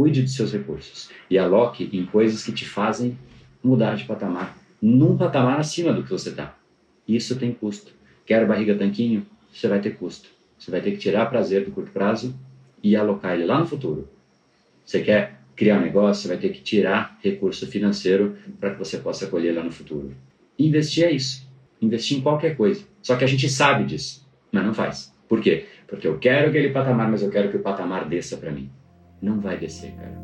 cuide dos seus recursos e aloque em coisas que te fazem mudar de patamar, num patamar acima do que você está. Isso tem custo. Quer barriga tanquinho? Você vai ter custo. Você vai ter que tirar prazer do curto prazo e alocar ele lá no futuro. Você quer criar um negócio, você vai ter que tirar recurso financeiro para que você possa colher lá no futuro. Investir é isso. Investir em qualquer coisa. Só que a gente sabe disso, mas não faz. Por quê? Porque eu quero aquele patamar, mas eu quero que o patamar desça para mim. Não vai descer, cara.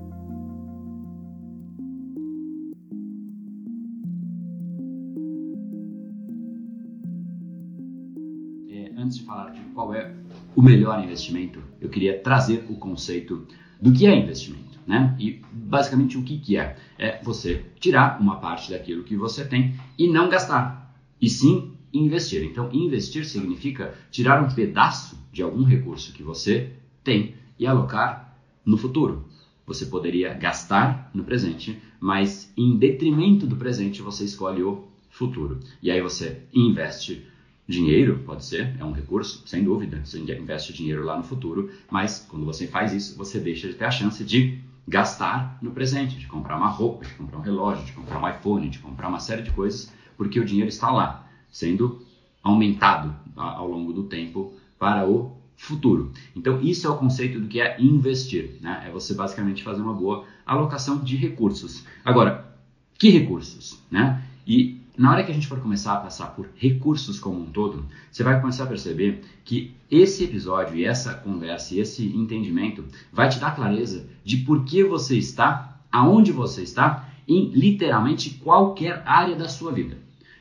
É, antes de falar de qual é o melhor investimento, eu queria trazer o conceito do que é investimento. Né? E basicamente o que, que é? É você tirar uma parte daquilo que você tem e não gastar, e sim investir. Então, investir significa tirar um pedaço de algum recurso que você tem e alocar no futuro. Você poderia gastar no presente, mas em detrimento do presente você escolhe o futuro. E aí você investe dinheiro, pode ser, é um recurso, sem dúvida, você investe dinheiro lá no futuro, mas quando você faz isso, você deixa de ter a chance de gastar no presente, de comprar uma roupa, de comprar um relógio, de comprar um iPhone, de comprar uma série de coisas, porque o dinheiro está lá, sendo aumentado ao longo do tempo para o futuro. Então, isso é o conceito do que é investir, né? É você basicamente fazer uma boa alocação de recursos. Agora, que recursos, né? E na hora que a gente for começar a passar por recursos como um todo, você vai começar a perceber que esse episódio e essa conversa e esse entendimento vai te dar clareza de por que você está, aonde você está, em literalmente qualquer área da sua vida.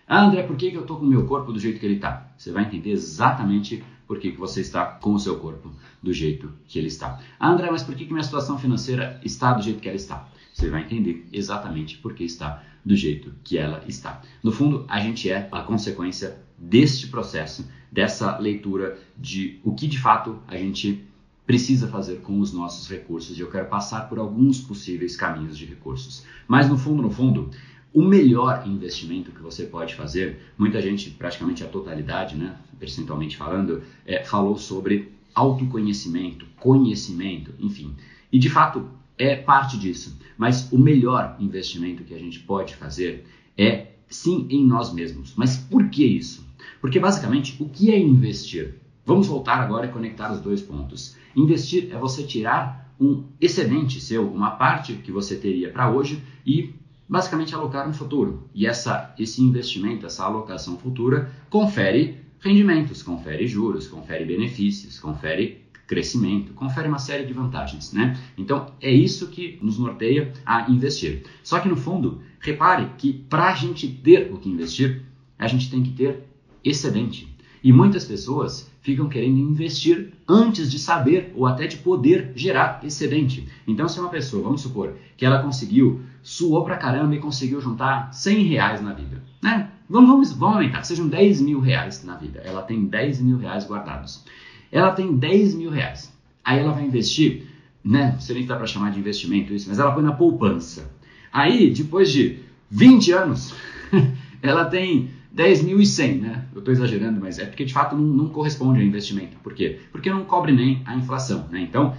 Ah, André, por que, que eu estou com o meu corpo do jeito que ele está? Você vai entender exatamente por que, que você está com o seu corpo do jeito que ele está. Ah, André, mas por que, que minha situação financeira está do jeito que ela está? Você vai entender exatamente por que está do jeito que ela está. No fundo, a gente é a consequência deste processo, dessa leitura de o que de fato a gente precisa fazer com os nossos recursos. E eu quero passar por alguns possíveis caminhos de recursos. Mas no fundo, no fundo, o melhor investimento que você pode fazer, muita gente, praticamente a totalidade, né, percentualmente falando, é, falou sobre autoconhecimento, conhecimento, enfim. E de fato é parte disso. Mas o melhor investimento que a gente pode fazer é sim em nós mesmos. Mas por que isso? Porque basicamente o que é investir? Vamos voltar agora e conectar os dois pontos. Investir é você tirar um excedente seu, uma parte que você teria para hoje e basicamente alocar no futuro. E essa, esse investimento, essa alocação futura, confere rendimentos, confere juros, confere benefícios, confere crescimento, confere uma série de vantagens, né? Então é isso que nos norteia a investir. Só que no fundo, repare que para a gente ter o que investir, a gente tem que ter excedente. E muitas pessoas ficam querendo investir antes de saber ou até de poder gerar excedente. Então, se uma pessoa, vamos supor, que ela conseguiu, suou pra caramba e conseguiu juntar 100 reais na vida, né? Vamos, vamos, vamos aumentar, que sejam 10 mil reais na vida. Ela tem 10 mil reais guardados. Ela tem 10 mil reais. Aí ela vai investir, né? Não sei nem se dá para chamar de investimento isso, mas ela põe na poupança. Aí, depois de 20 anos, ela tem 10.100, né? Eu estou exagerando, mas é porque de fato não, não, corresponde ao investimento. Por quê? Porque não cobre nem a inflação, né? Então,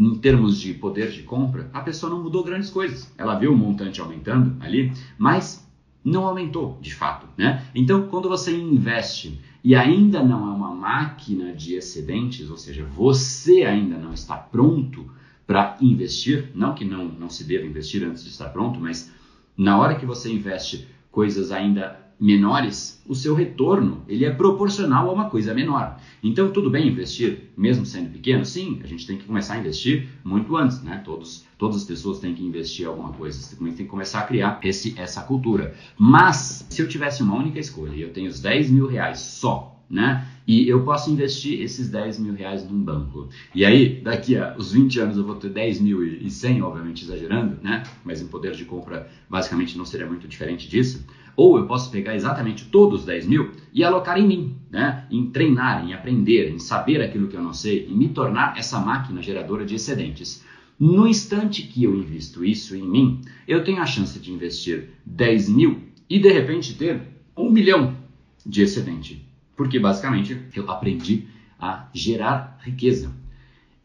em termos de poder de compra, a pessoa não mudou grandes coisas. Ela viu o montante aumentando ali, mas não aumentou de fato, né? Então, quando você investe e ainda não é uma máquina de excedentes, ou seja, você ainda não está pronto para investir, não que não, não se deva investir antes de estar pronto, mas na hora que você investe coisas ainda menores, o seu retorno ele é proporcional a uma coisa menor. Então, tudo bem investir, mesmo sendo pequeno? Sim, a gente tem que começar a investir muito antes, né? Todos, todas as pessoas têm que investir alguma coisa, você tem que começar a criar esse, essa cultura. Mas, se eu tivesse uma única escolha e eu tenho os 10 mil reais só, né? E eu posso investir esses 10 mil reais num banco. E aí, daqui a os 20 anos eu vou ter 10 mil e 100, obviamente exagerando, né? Mas em poder de compra, basicamente não seria muito diferente disso. Ou eu posso pegar exatamente todos os 10 mil e alocar em mim, né? em treinar, em aprender, em saber aquilo que eu não sei, em me tornar essa máquina geradora de excedentes. No instante que eu invisto isso em mim, eu tenho a chance de investir 10 mil e de repente ter um milhão de excedente. Porque basicamente eu aprendi a gerar riqueza.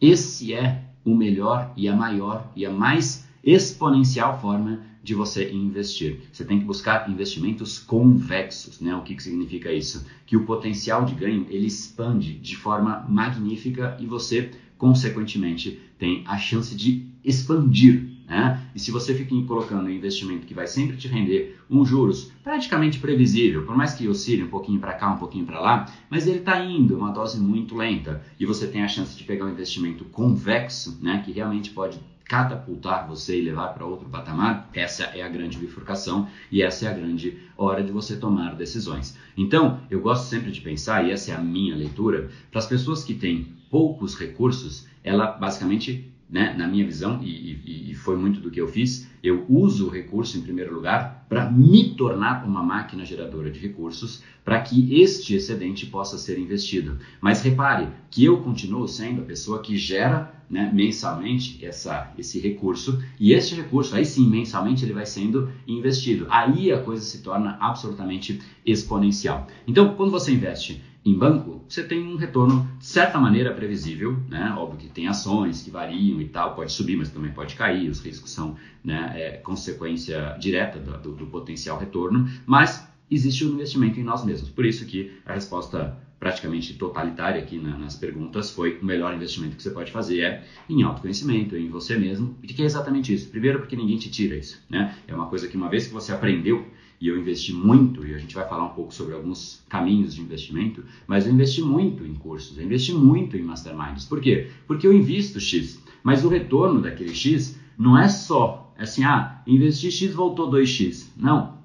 Esse é o melhor e a maior e a mais exponencial forma de você investir. Você tem que buscar investimentos convexos, né? O que, que significa isso? Que o potencial de ganho ele expande de forma magnífica e você, consequentemente, tem a chance de expandir né? E se você fica colocando um investimento que vai sempre te render um juros praticamente previsível, por mais que oscile um pouquinho para cá, um pouquinho para lá, mas ele está indo uma dose muito lenta e você tem a chance de pegar um investimento convexo, né? que realmente pode catapultar você e levar para outro patamar, essa é a grande bifurcação e essa é a grande hora de você tomar decisões. Então, eu gosto sempre de pensar, e essa é a minha leitura, para as pessoas que têm poucos recursos, ela basicamente né, na minha visão, e, e, e, foi muito do que eu fiz, eu uso o recurso em primeiro lugar para me tornar uma máquina geradora de recursos para que este excedente possa ser investido. Mas repare que eu continuo sendo a pessoa que gera né, mensalmente essa, esse recurso e este recurso, aí sim, mensalmente, ele vai sendo investido. Aí a coisa se torna absolutamente exponencial. Então, quando você investe em banco, você tem um retorno de certa maneira previsível, né? Óbvio que tem ações que variam e tal, pode subir, mas também pode cair, os riscos são né, é, consequência direta do, do, do, potencial retorno, mas existe o um investimento em nós mesmos. Por isso que a resposta praticamente totalitária aqui na, nas perguntas foi o melhor investimento que você pode fazer é em autoconhecimento, em você mesmo, e que é exatamente isso. Primeiro porque ninguém te tira isso, né? É uma coisa que uma vez que você aprendeu e eu investi muito, e a gente vai falar um pouco sobre alguns caminhos de investimento, mas eu investi muito em cursos, eu investi muito em masterminds. Por quê? Porque eu invisto X, mas o retorno daquele X não é só assim, ah, investi X voltou 2X. Não,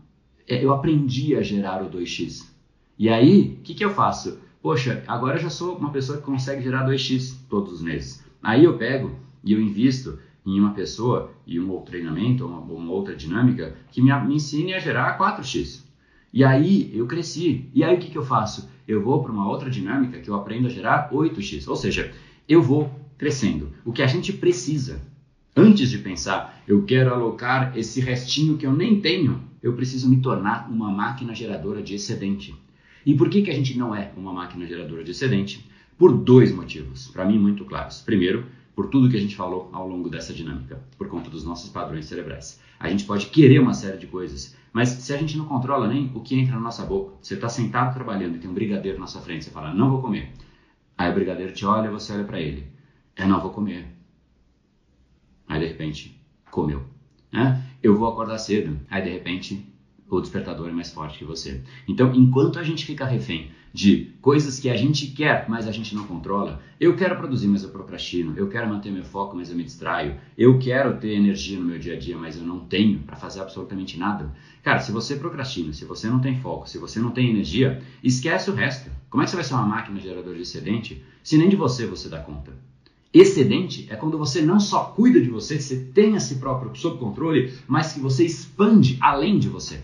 é, eu aprendi a gerar o 2X. E aí, o que, que eu faço? Poxa, agora eu já sou uma pessoa que consegue gerar 2X todos os meses. Aí eu pego e eu invisto em uma pessoa e um outro treinamento, uma, uma outra dinâmica que me, me ensine a gerar 4x. E aí eu cresci. E aí o que, que eu faço? Eu vou para uma outra dinâmica que eu aprendo a gerar 8x. Ou seja, eu vou crescendo. O que a gente precisa, antes de pensar, eu quero alocar esse restinho que eu nem tenho, eu preciso me tornar uma máquina geradora de excedente. E por que, que a gente não é uma máquina geradora de excedente? Por dois motivos, para mim muito claros. Primeiro, por tudo que a gente falou ao longo dessa dinâmica, por conta dos nossos padrões cerebrais. A gente pode querer uma série de coisas, mas se a gente não controla nem o que entra na nossa boca, você está sentado trabalhando e tem um brigadeiro na sua frente, você fala, não vou comer. Aí o brigadeiro te olha, você olha para ele, eu não vou comer. Aí de repente, comeu. Né? Eu vou acordar cedo. Aí de repente, o despertador é mais forte que você. Então, enquanto a gente fica refém de coisas que a gente quer, mas a gente não controla, eu quero produzir, mas eu procrastino, eu quero manter meu foco, mas eu me distraio, eu quero ter energia no meu dia a dia, mas eu não tenho para fazer absolutamente nada. Cara, se você procrastina, se você não tem foco, se você não tem energia, esquece o resto. Como é que você vai ser uma máquina geradora de excedente se nem de você você dá conta? Excedente é quando você não só cuida de você, você tem a si próprio sob controle, mas que você expande além de você.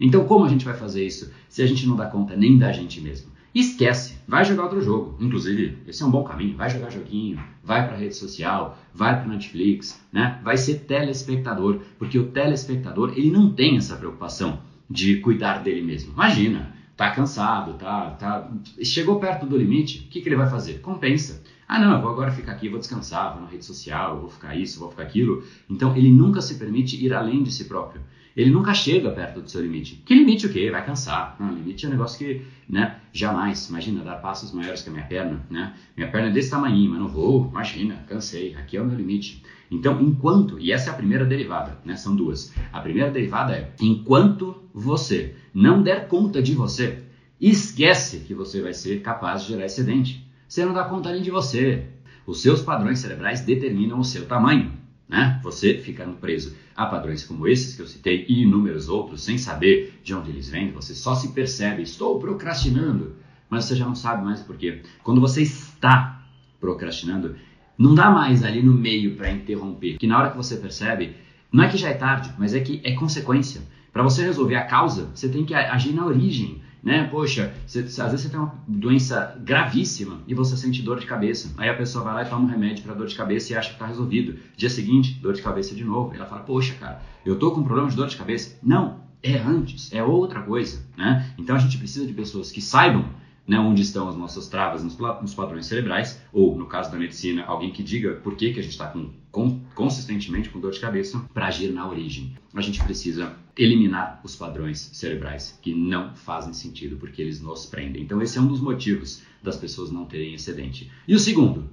Então, como a gente vai fazer isso se a gente não dá conta nem da gente mesmo? Esquece, vai jogar outro jogo. Inclusive, esse é um bom caminho. Vai jogar joguinho, vai para rede social, vai para Netflix, né? Vai ser telespectador, porque o telespectador ele não tem essa preocupação de cuidar dele mesmo. Imagina, tá cansado, tá, tá, chegou perto do limite, o que, que ele vai fazer? Compensa. Ah, não, eu vou agora ficar aqui, vou descansar, vou na rede social, vou ficar isso, vou ficar aquilo. Então, ele nunca se permite ir além de si próprio ele nunca chega perto do seu limite. Que limite o quê? Vai cansar. Não, limite é um negócio que, né, jamais, imagina, dar passos maiores que a minha perna, né? Minha perna é desse tamanho, mas não vou, imagina, cansei, aqui é o meu limite. Então, enquanto, e essa é a primeira derivada, né, são duas. A primeira derivada é, enquanto você não der conta de você, esquece que você vai ser capaz de gerar excedente. Você não dá conta nem de você. Os seus padrões cerebrais determinam o seu tamanho, né? Você ficando preso Há padrões como esses que eu citei e inúmeros outros, sem saber de onde eles vêm, você só se percebe, estou procrastinando, mas você já não sabe mais por quê. Quando você está procrastinando, não dá mais ali no meio para interromper, que na hora que você percebe, não é que já é tarde, mas é que é consequência. Para você resolver a causa, você tem que agir na origem né? Poxa, você, às vezes você tem uma doença gravíssima e você sente dor de cabeça. Aí a pessoa vai lá e toma um remédio para dor de cabeça e acha que está resolvido. Dia seguinte, dor de cabeça de novo. Ela fala, poxa, cara, eu tô com um problema de dor de cabeça. Não, é antes, é outra coisa, né? Então a gente precisa de pessoas que saibam né, onde estão as nossas travas nos, nos, padrões cerebrais, ou no caso da medicina, alguém que diga por que, que a gente está com, com, consistentemente com dor de cabeça, para agir na origem. A gente precisa eliminar os padrões cerebrais que não fazem sentido, porque eles nos prendem. Então, esse é um dos motivos das pessoas não terem excedente. E o segundo,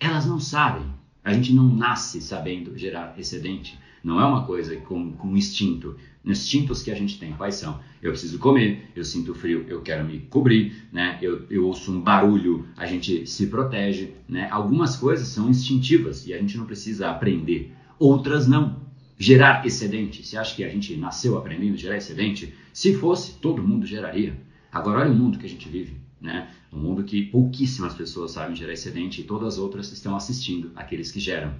elas não sabem. A gente não nasce sabendo gerar excedente. Não é uma coisa com, com instinto. Instintos que a gente tem, quais são? Eu preciso comer, eu sinto frio, eu quero me cobrir, né? Eu, eu ouço um barulho, a gente se protege, né? Algumas coisas são instintivas e a gente não precisa aprender. Outras não. Gerar excedente. Você acha que a gente nasceu aprendendo a gerar excedente? Se fosse, todo mundo geraria. Agora olha o mundo que a gente vive, né? Um mundo que pouquíssimas pessoas sabem gerar excedente e todas as outras estão assistindo aqueles que geram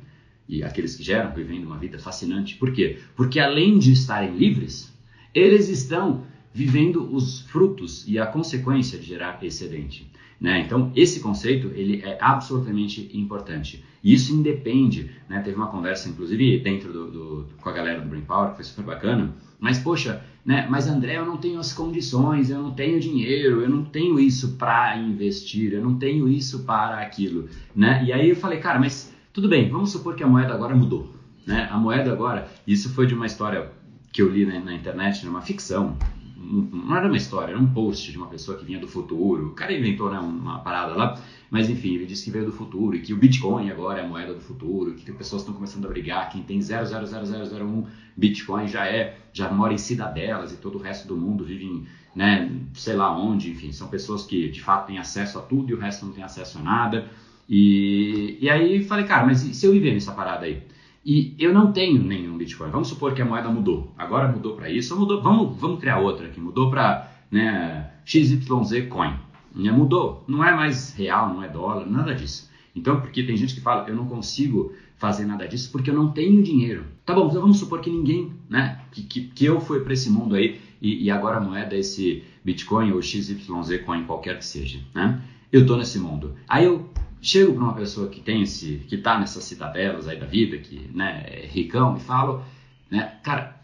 e aqueles que geram vivendo uma vida fascinante. Por quê? Porque além de estarem livres, eles estão vivendo os frutos e a consequência de gerar excedente. Né? Então, esse conceito ele é absolutamente importante. E isso independe, né? teve uma conversa, inclusive, dentro do, do, com a galera do Brain Power, que foi super bacana, mas, poxa, né? mas André, eu não tenho as condições, eu não tenho dinheiro, eu não tenho isso para investir, eu não tenho isso para aquilo. Né? E aí eu falei, cara, mas tudo bem, vamos supor que a moeda agora mudou. Né? A moeda agora, isso foi de uma história que eu li na, na internet, numa ficção. Não era uma história, era um post de uma pessoa que vinha do futuro. O cara inventou né, uma parada lá, mas enfim, ele disse que veio do futuro e que o Bitcoin agora é a moeda do futuro, que pessoas estão começando a brigar. Quem tem 0,00001 Bitcoin já é, já mora em cidadelas e todo o resto do mundo vive em, né, sei lá onde, enfim, são pessoas que de fato têm acesso a tudo e o resto não tem acesso a nada. E, e aí falei, cara, mas se eu viver nessa parada aí? E eu não tenho nenhum Bitcoin. Vamos supor que a moeda mudou. Agora mudou para isso, mudou. Vamos, vamos criar outra aqui. Mudou para né, XYZ Coin. Né, mudou. Não é mais real, não é dólar, nada disso. Então, porque tem gente que fala, eu não consigo fazer nada disso porque eu não tenho dinheiro. Tá bom, então vamos supor que ninguém, né? Que, que, que eu fui para esse mundo aí e, e, agora a moeda é esse Bitcoin ou XYZ Coin, qualquer que seja, né? Eu tô nesse mundo. Aí eu chego para uma pessoa que tem esse, que está nessas citadelas aí da vida, que né, é ricão, e falo, né, cara,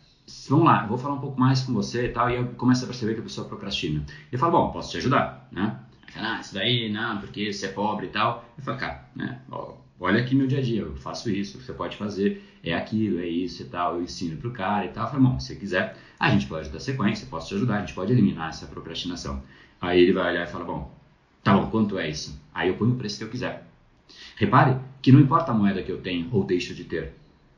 vamos lá, vou falar um pouco mais com você e tal, e eu começo a perceber que a pessoa procrastina. Eu falo, bom, posso te ajudar, né? Ah, isso daí, não, porque você é pobre e tal. Eu falo, cara, né, ó, olha aqui meu dia a dia, eu faço isso, você pode fazer é aquilo, é isso e tal, eu ensino pro cara e tal. Eu falo, bom, se você quiser, a gente pode dar sequência, posso te ajudar, a gente pode eliminar essa procrastinação. Aí ele vai olhar e fala, bom, Tá bom, quanto é isso? Aí eu ponho o preço que eu quiser. Repare que não importa a moeda que eu tenho ou deixo de ter.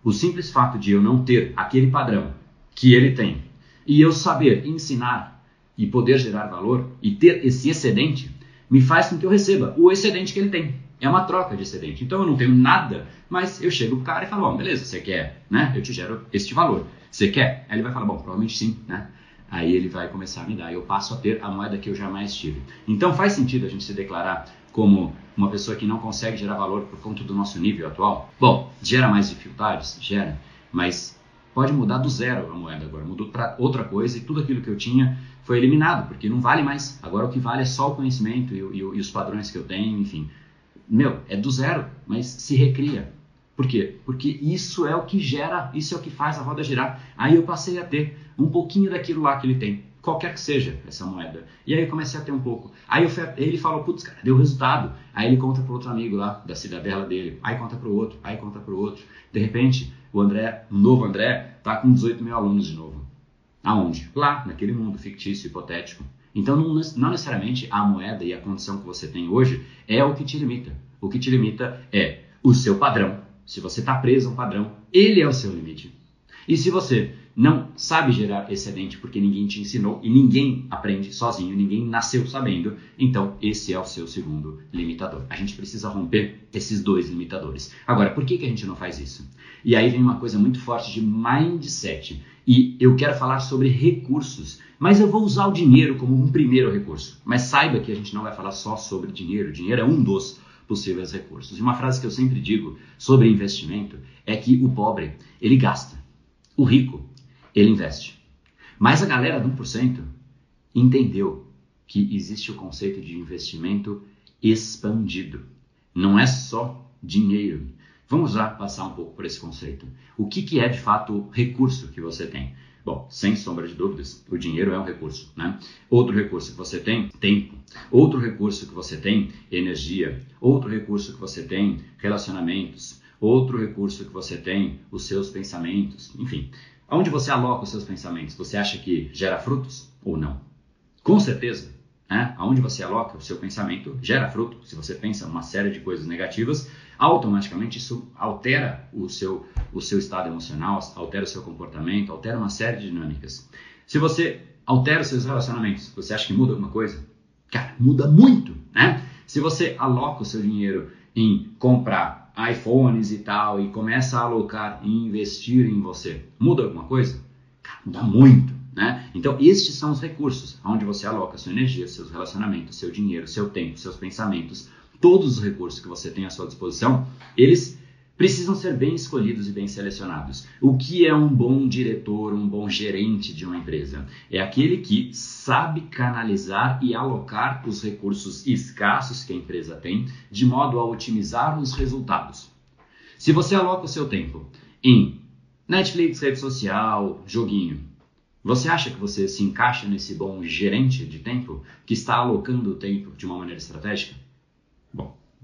O simples fato de eu não ter aquele padrão que ele tem e eu saber ensinar e poder gerar valor e ter esse excedente me faz com que eu receba o excedente que ele tem. É uma troca de excedente. Então eu não tenho nada, mas eu chego pro cara e falo, bom, beleza, você quer, né? Eu te gero este valor. Você quer? Aí ele vai falar, bom, provavelmente sim, né? Aí ele vai começar a me dar. Eu passo a ter a moeda que eu jamais tive. Então faz sentido a gente se declarar como uma pessoa que não consegue gerar valor por conta do nosso nível atual? Bom, gera mais dificuldades? Gera, mas pode mudar do zero a moeda agora. Mudou para outra coisa e tudo aquilo que eu tinha foi eliminado, porque não vale mais. Agora o que vale é só o conhecimento e, e, e os padrões que eu tenho, enfim. Meu, é do zero, mas se recria. Por quê? Porque isso é o que gera, isso é o que faz a roda girar. Aí eu passei a ter um pouquinho daquilo lá que ele tem, qualquer que seja essa moeda. E aí eu comecei a ter um pouco. Aí fui, ele falou, putz, cara, deu resultado. Aí ele conta para outro amigo lá, da cidadela dele. Aí conta para o outro, aí conta para o outro. De repente, o André, o novo André, tá com 18 mil alunos de novo. Aonde? Lá, naquele mundo fictício, hipotético. Então, não necessariamente a moeda e a condição que você tem hoje é o que te limita. O que te limita é o seu padrão se você está preso a um padrão, ele é o seu limite. E se você não sabe gerar excedente porque ninguém te ensinou e ninguém aprende sozinho, ninguém nasceu sabendo, então esse é o seu segundo limitador. A gente precisa romper esses dois limitadores. Agora, por que, que a gente não faz isso? E aí vem uma coisa muito forte de mindset. E eu quero falar sobre recursos, mas eu vou usar o dinheiro como um primeiro recurso. Mas saiba que a gente não vai falar só sobre dinheiro. Dinheiro é um dos possíveis recursos. E uma frase que eu sempre digo sobre investimento é que o pobre, ele gasta. O rico, ele investe. Mas a galera do 1% entendeu que existe o conceito de investimento expandido. Não é só dinheiro. Vamos já passar um pouco por esse conceito. O que, que é de fato recurso que você tem? Bom, sem sombra de dúvidas, o dinheiro é um recurso, né? Outro recurso que você tem, tempo. Outro recurso que você tem, energia. Outro recurso que você tem, relacionamentos. Outro recurso que você tem, os seus pensamentos. Enfim, aonde você aloca os seus pensamentos? Você acha que gera frutos ou não? Com certeza, né? Aonde você aloca o seu pensamento gera fruto. Se você pensa uma série de coisas negativas, automaticamente isso altera o seu, o seu estado emocional, altera o seu comportamento, altera uma série de dinâmicas. Se você altera os seus relacionamentos, você acha que muda alguma coisa? Cara, muda muito, né? Se você aloca o seu dinheiro em comprar iPhones e tal e começa a alocar e investir em você, muda alguma coisa? Cara, muda muito, né? Então, estes são os recursos onde você aloca sua energia, seus relacionamentos, seu dinheiro, seu tempo, seus pensamentos todos os recursos que você tem à sua disposição, eles precisam ser bem escolhidos e bem selecionados. O que é um bom diretor, um bom gerente de uma empresa? É aquele que sabe canalizar e alocar os recursos escassos que a empresa tem, de modo a otimizar os resultados. Se você aloca o seu tempo em Netflix, rede social, joguinho, você acha que você se encaixa nesse bom gerente de tempo que está alocando o tempo de uma maneira estratégica?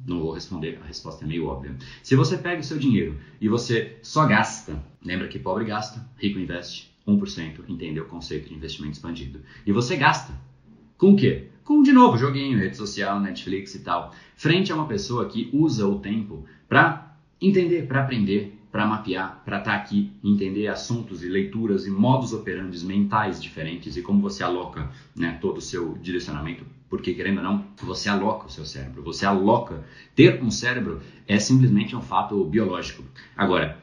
Não vou responder, a resposta é meio óbvia. Se você pega o seu dinheiro e você só gasta, lembra que pobre gasta, rico investe, 1% entendeu o conceito de investimento expandido. E você gasta. Com o quê? Com, de novo, joguinho, rede social, Netflix e tal. Frente a uma pessoa que usa o tempo para entender, para aprender, para mapear, para estar tá aqui, entender assuntos e leituras e modos operantes mentais diferentes e como você aloca né, todo o seu direcionamento porque querendo ou não, você aloca o seu cérebro, você aloca. Ter um cérebro é simplesmente um fato biológico. Agora,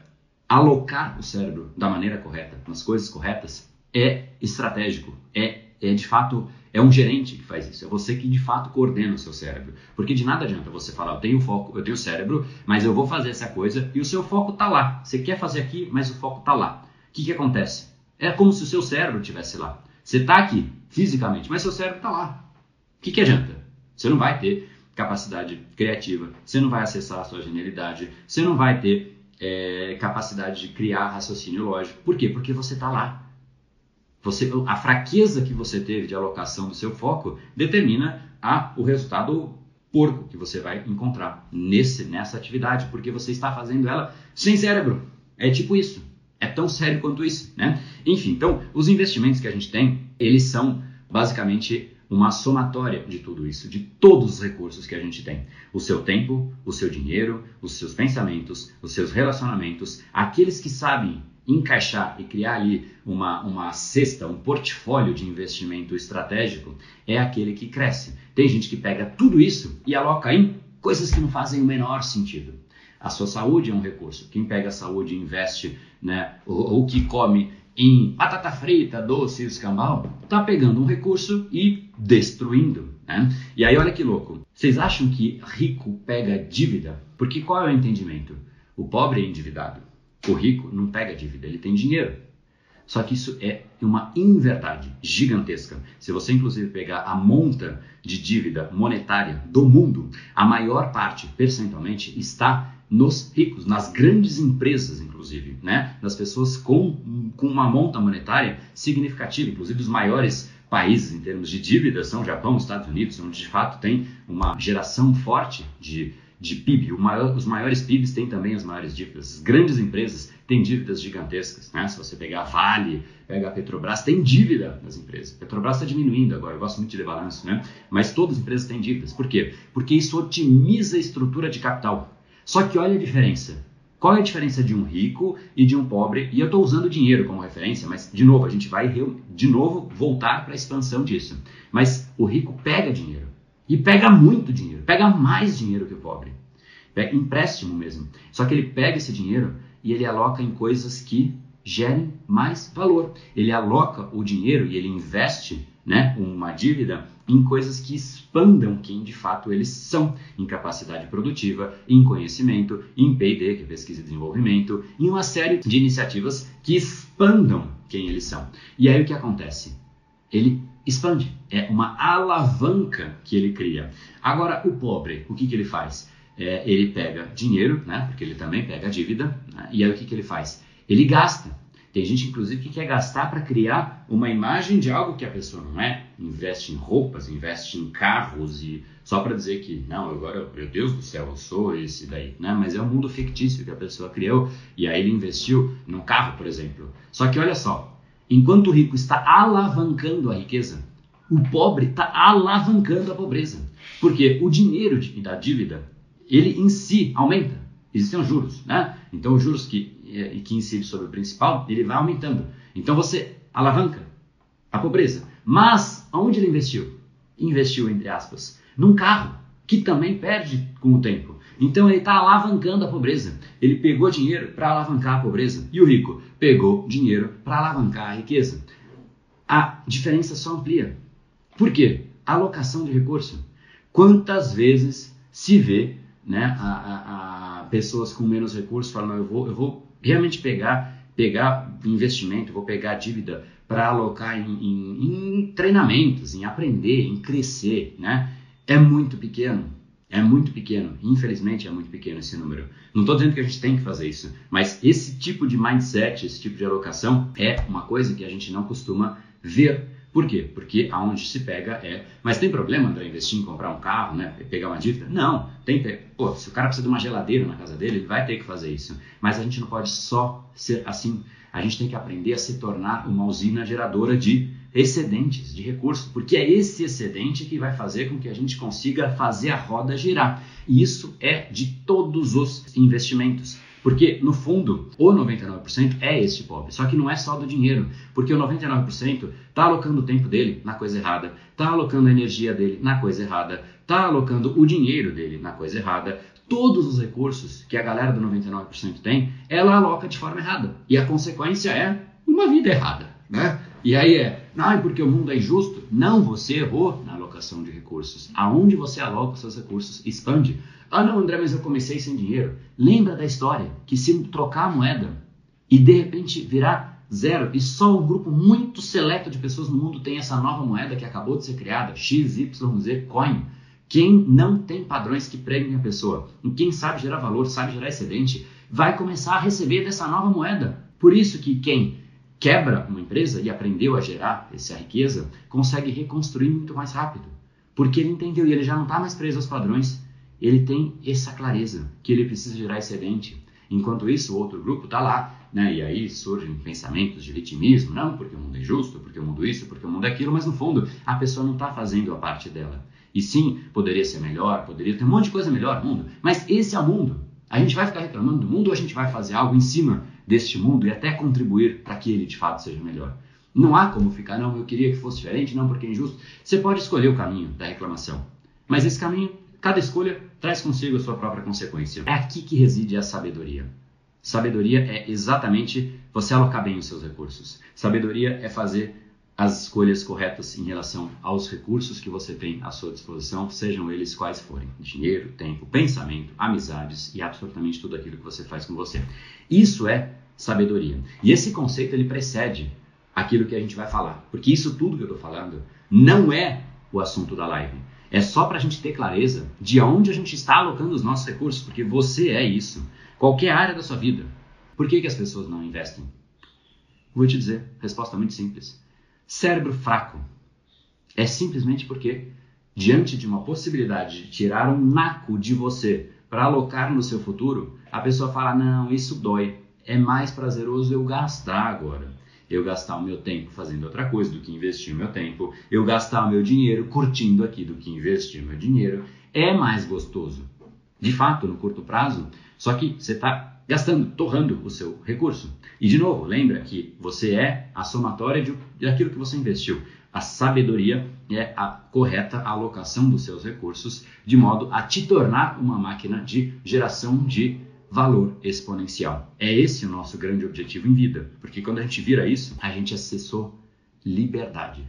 alocar o cérebro da maneira correta, nas coisas corretas, é estratégico, é, é de fato é um gerente que faz isso, é você que de fato coordena o seu cérebro. Porque de nada adianta você falar, eu tenho foco, eu tenho cérebro, mas eu vou fazer essa coisa e o seu foco está lá. Você quer fazer aqui, mas o foco está lá. O que, que acontece? É como se o seu cérebro estivesse lá. Você está aqui fisicamente, mas seu cérebro está lá. O que, que adianta? Você não vai ter capacidade criativa, você não vai acessar a sua genialidade, você não vai ter é, capacidade de criar raciocínio lógico. Por quê? Porque você está lá. Você, a fraqueza que você teve de alocação do seu foco determina a, o resultado porco que você vai encontrar nesse, nessa atividade, porque você está fazendo ela sem cérebro. É tipo isso. É tão sério quanto isso, né? Enfim, então, os investimentos que a gente tem, eles são basicamente uma somatória de tudo isso, de todos os recursos que a gente tem. O seu tempo, o seu dinheiro, os seus pensamentos, os seus relacionamentos, aqueles que sabem encaixar e criar ali uma, uma cesta, um portfólio de investimento estratégico, é aquele que cresce. Tem gente que pega tudo isso e aloca em coisas que não fazem o menor sentido. A sua saúde é um recurso. Quem pega a saúde e investe, né, ou, ou que come em batata frita, doce e escambau, tá pegando um recurso e destruindo. Né? E aí, olha que louco. Vocês acham que rico pega dívida? Porque qual é o entendimento? O pobre é endividado. O rico não pega dívida, ele tem dinheiro. Só que isso é uma inverdade gigantesca. Se você, inclusive, pegar a monta de dívida monetária do mundo, a maior parte, percentualmente, está nos ricos, nas grandes empresas, inclusive, né? das pessoas com, com uma monta monetária significativa, inclusive os maiores países em termos de dívida são Japão, os Estados Unidos, onde de fato tem uma geração forte de, de PIB. Maior, os maiores PIBs têm também as maiores dívidas. As grandes empresas têm dívidas gigantescas. Né? Se você pegar a Vale, pega a Petrobras, tem dívida nas empresas. A Petrobras está diminuindo agora, eu gosto muito de ler balanço, né? mas todas as empresas têm dívidas. Por quê? Porque isso otimiza a estrutura de capital. Só que olha a diferença. Qual é a diferença de um rico e de um pobre? E eu estou usando dinheiro como referência, mas de novo, a gente vai de novo voltar para a expansão disso. Mas o rico pega dinheiro. E pega muito dinheiro, pega mais dinheiro que o pobre. Pega empréstimo mesmo. Só que ele pega esse dinheiro e ele aloca em coisas que gerem mais valor. Ele aloca o dinheiro e ele investe né, uma dívida em coisas que expandam quem de fato eles são, em capacidade produtiva, em conhecimento, em P&D, que é pesquisa e desenvolvimento, em uma série de iniciativas que expandam quem eles são. E aí o que acontece? Ele expande, é uma alavanca que ele cria. Agora o pobre, o que, que ele faz? É, ele pega dinheiro, né, porque ele também pega dívida, né, e aí o que, que ele faz? Ele gasta. Tem gente, inclusive, que quer gastar para criar uma imagem de algo que a pessoa não é. Investe em roupas, investe em carros e só para dizer que, não, agora, meu Deus do céu, eu sou esse daí, né? Mas é um mundo fictício que a pessoa criou e aí ele investiu num carro, por exemplo. Só que olha só, enquanto o rico está alavancando a riqueza, o pobre está alavancando a pobreza. Porque o dinheiro da dívida, ele em si aumenta. Existem os juros, né? Então, os juros que, eh, que incide sobre o principal, ele vai aumentando. Então, você alavanca a pobreza. Mas, aonde ele investiu? Investiu, entre aspas, num carro, que também perde com o tempo. Então, ele está alavancando a pobreza. Ele pegou dinheiro para alavancar a pobreza. E o rico pegou dinheiro para alavancar a riqueza. A diferença só amplia. Por quê? Alocação de recurso. Quantas vezes se vê né, a, a, a pessoas com menos recursos falando, eu vou, eu vou realmente pegar, pegar investimento, vou pegar dívida para alocar em, em, em, treinamentos, em aprender, em crescer, né? É muito pequeno, é muito pequeno. Infelizmente é muito pequeno esse número. Não estou dizendo que a gente tem que fazer isso, mas esse tipo de mindset, esse tipo de alocação é uma coisa que a gente não costuma ver por quê? Porque aonde se pega é. Mas tem problema, André, investir em comprar um carro, né? Pegar uma dívida? Não. Tem Pô, se o cara precisa de uma geladeira na casa dele, ele vai ter que fazer isso. Mas a gente não pode só ser assim. A gente tem que aprender a se tornar uma usina geradora de excedentes, de recursos, porque é esse excedente que vai fazer com que a gente consiga fazer a roda girar. E isso é de todos os investimentos. Porque, no fundo, o 99% é este pobre. Só que não é só do dinheiro. Porque o 99% está alocando o tempo dele na coisa errada, está alocando a energia dele na coisa errada, está alocando o dinheiro dele na coisa errada. Todos os recursos que a galera do 99% tem, ela aloca de forma errada. E a consequência é uma vida errada. Né? E aí é, não, é porque o mundo é injusto? Não, você errou na alocação de recursos. Aonde você aloca os seus recursos, expande. Ah, não, André, mas eu comecei sem dinheiro. Lembra da história que se trocar a moeda e de repente virar zero e só um grupo muito seleto de pessoas no mundo tem essa nova moeda que acabou de ser criada, XYZ Coin. Quem não tem padrões que preguem a pessoa, e quem sabe gerar valor, sabe gerar excedente, vai começar a receber dessa nova moeda. Por isso que quem quebra uma empresa e aprendeu a gerar essa riqueza, consegue reconstruir muito mais rápido. Porque ele entendeu e ele já não está mais preso aos padrões ele tem essa clareza que ele precisa gerar excedente. Enquanto isso, o outro grupo está lá, né? E aí surgem pensamentos de vitimismo, não, porque o mundo é injusto, porque o mundo isso, porque o mundo é aquilo, mas no fundo a pessoa não está fazendo a parte dela. E sim, poderia ser melhor, poderia ter um monte de coisa melhor no mundo, mas esse é o mundo. A gente vai ficar reclamando do mundo ou a gente vai fazer algo em cima deste mundo e até contribuir para que ele de fato seja melhor? Não há como ficar, não, eu queria que fosse diferente, não, porque é injusto. Você pode escolher o caminho da reclamação, mas esse caminho Cada escolha traz consigo a sua própria consequência. É aqui que reside a sabedoria. Sabedoria é exatamente você alocar bem os seus recursos. Sabedoria é fazer as escolhas corretas em relação aos recursos que você tem à sua disposição, sejam eles quais forem: dinheiro, tempo, pensamento, amizades e absolutamente tudo aquilo que você faz com você. Isso é sabedoria. E esse conceito ele precede aquilo que a gente vai falar, porque isso tudo que eu estou falando não é o assunto da live. É só para a gente ter clareza de onde a gente está alocando os nossos recursos, porque você é isso. Qualquer área da sua vida. Por que, que as pessoas não investem? Vou te dizer, resposta muito simples. Cérebro fraco. É simplesmente porque, diante de uma possibilidade de tirar um naco de você para alocar no seu futuro, a pessoa fala: não, isso dói. É mais prazeroso eu gastar agora eu gastar o meu tempo fazendo outra coisa do que investir o meu tempo, eu gastar o meu dinheiro curtindo aqui do que investir o meu dinheiro, é mais gostoso. De fato, no curto prazo, só que você está gastando, torrando o seu recurso. E de novo, lembra que você é a somatória de, daquilo que você investiu. A sabedoria é a correta alocação dos seus recursos, de modo a te tornar uma máquina de geração de valor exponencial. É esse o nosso grande objetivo em vida, porque quando a gente vira isso, a gente acessou liberdade.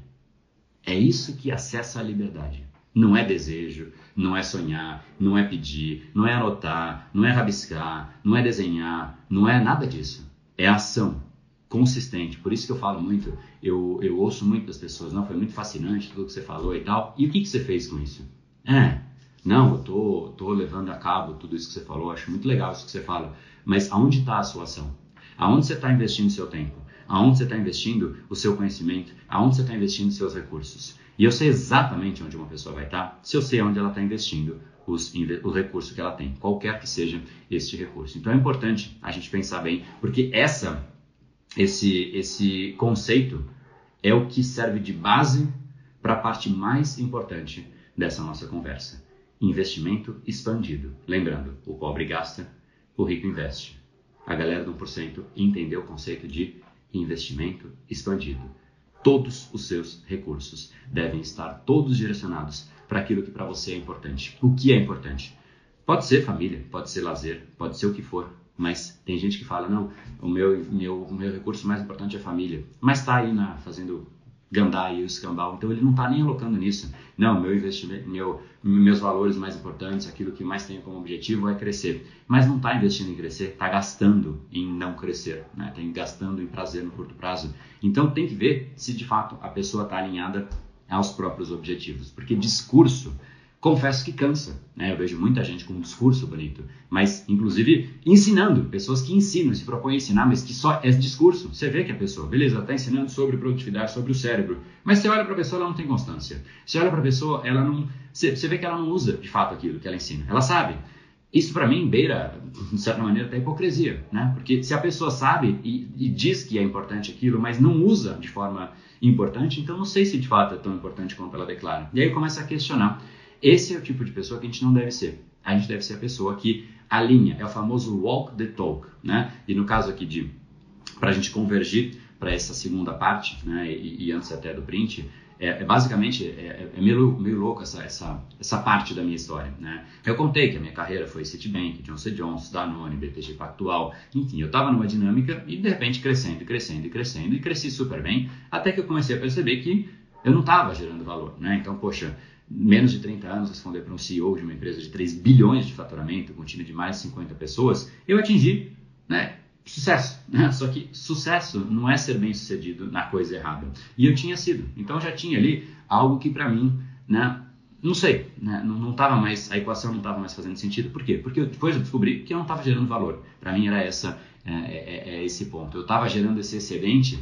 É isso que acessa a liberdade. Não é desejo, não é sonhar, não é pedir, não é anotar, não é rabiscar, não é desenhar, não é nada disso. É ação consistente. Por isso que eu falo muito, eu, eu ouço muito das pessoas, não, foi muito fascinante tudo que você falou e tal. E o que, que você fez com isso? É, não, eu tô, tô levando a cabo tudo isso que você falou, acho muito legal isso que você fala. Mas aonde está a sua ação? Aonde você está investindo seu tempo? Aonde você está investindo o seu conhecimento? Aonde você está investindo seus recursos? E eu sei exatamente onde uma pessoa vai estar tá, se eu sei onde ela está investindo os, o recurso que ela tem, qualquer que seja este recurso. Então é importante a gente pensar bem, porque essa, esse, esse conceito é o que serve de base para a parte mais importante dessa nossa conversa. Investimento expandido. Lembrando, o pobre gasta, o rico investe. A galera do 1% entendeu o conceito de investimento expandido. Todos os seus recursos devem estar todos direcionados para aquilo que para você é importante. O que é importante? Pode ser família, pode ser lazer, pode ser o que for, mas tem gente que fala, não, o meu, meu, meu recurso mais importante é família, mas está aí na, fazendo gandai e o escambau, então ele não está nem alocando nisso. Não, meu investimento, meu, meus valores mais importantes, aquilo que mais tenho como objetivo é crescer. Mas não está investindo em crescer, está gastando em não crescer, está né? gastando em prazer no curto prazo. Então tem que ver se de fato a pessoa está alinhada aos próprios objetivos, porque discurso confesso que cansa. Né? Eu vejo muita gente com um discurso bonito, mas inclusive ensinando, pessoas que ensinam, se propõem a ensinar, mas que só é discurso. Você vê que a pessoa, beleza, está ensinando sobre produtividade, sobre o cérebro, mas você olha para a pessoa, ela não tem constância. Você olha para a pessoa, ela não, você, vê que ela não usa de fato aquilo que ela ensina. Ela sabe. Isso para mim beira, de certa maneira, até hipocrisia, né? Porque se a pessoa sabe e, e diz que é importante aquilo, mas não usa de forma importante, então não sei se de fato é tão importante quanto ela declara. E aí começa a questionar. Esse é o tipo de pessoa que a gente não deve ser. A gente deve ser a pessoa que alinha, é o famoso walk the talk, né? E no caso aqui de, para a gente convergir para essa segunda parte, né? E, e, antes até do print, é, é basicamente é, é, meio, meio louco essa, essa, essa parte da minha história, né? Eu contei que a minha carreira foi Citibank, Johnson Johnson, Danone, BTG Pactual, enfim, eu estava numa dinâmica e de repente crescendo, crescendo crescendo e cresci super bem, até que eu comecei a perceber que eu não estava gerando valor, né? Então, poxa, menos de 30 anos responder para um CEO de uma empresa de 3 bilhões de faturamento, com um time de mais de 50 pessoas, eu atingi né, sucesso. Né? Só que sucesso não é ser bem sucedido na coisa errada. E eu tinha sido. Então já tinha ali algo que para mim, né, não sei, né, não estava mais, a equação não estava mais fazendo sentido. Por quê? Porque depois eu descobri que eu não estava gerando valor. Para mim era essa, é, é, é esse ponto. Eu estava gerando esse excedente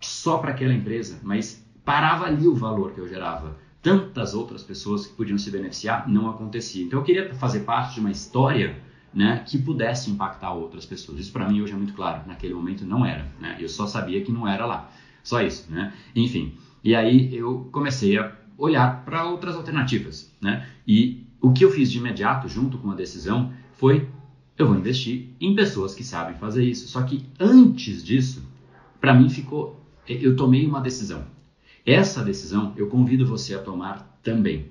só para aquela empresa, mas parava ali o valor que eu gerava tantas outras pessoas que podiam se beneficiar, não acontecia. Então eu queria fazer parte de uma história né, que pudesse impactar outras pessoas. Isso para mim hoje é muito claro. Naquele momento não era. Né? Eu só sabia que não era lá. Só isso. Né? Enfim. E aí eu comecei a olhar para outras alternativas. Né? E o que eu fiz de imediato, junto com a decisão, foi eu vou investir em pessoas que sabem fazer isso. Só que antes disso, para mim ficou, eu tomei uma decisão. Essa decisão eu convido você a tomar também.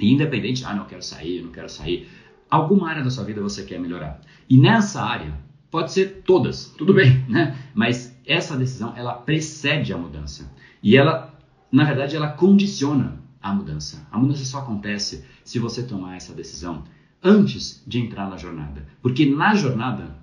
Independente, ah, não quero sair, não quero sair, alguma área da sua vida você quer melhorar. E nessa área, pode ser todas, tudo bem, né? Mas essa decisão, ela precede a mudança. E ela, na verdade, ela condiciona a mudança. A mudança só acontece se você tomar essa decisão antes de entrar na jornada. Porque na jornada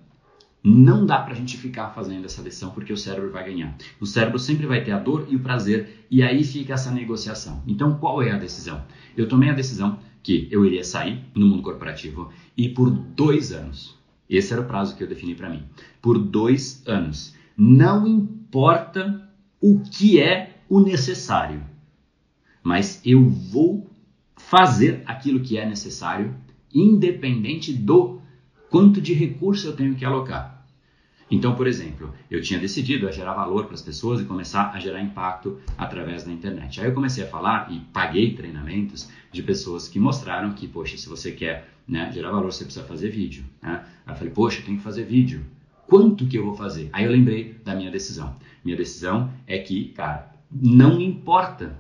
não dá para a gente ficar fazendo essa decisão porque o cérebro vai ganhar. O cérebro sempre vai ter a dor e o prazer e aí fica essa negociação. Então, qual é a decisão? Eu tomei a decisão que eu iria sair no mundo corporativo e por dois anos, esse era o prazo que eu defini para mim, por dois anos, não importa o que é o necessário, mas eu vou fazer aquilo que é necessário, independente do quanto de recurso eu tenho que alocar. Então, por exemplo, eu tinha decidido a gerar valor para as pessoas e começar a gerar impacto através da internet. Aí eu comecei a falar e paguei treinamentos de pessoas que mostraram que, poxa, se você quer né, gerar valor, você precisa fazer vídeo. Né? Aí eu falei, poxa, eu tenho que fazer vídeo. Quanto que eu vou fazer? Aí eu lembrei da minha decisão. Minha decisão é que, cara, não importa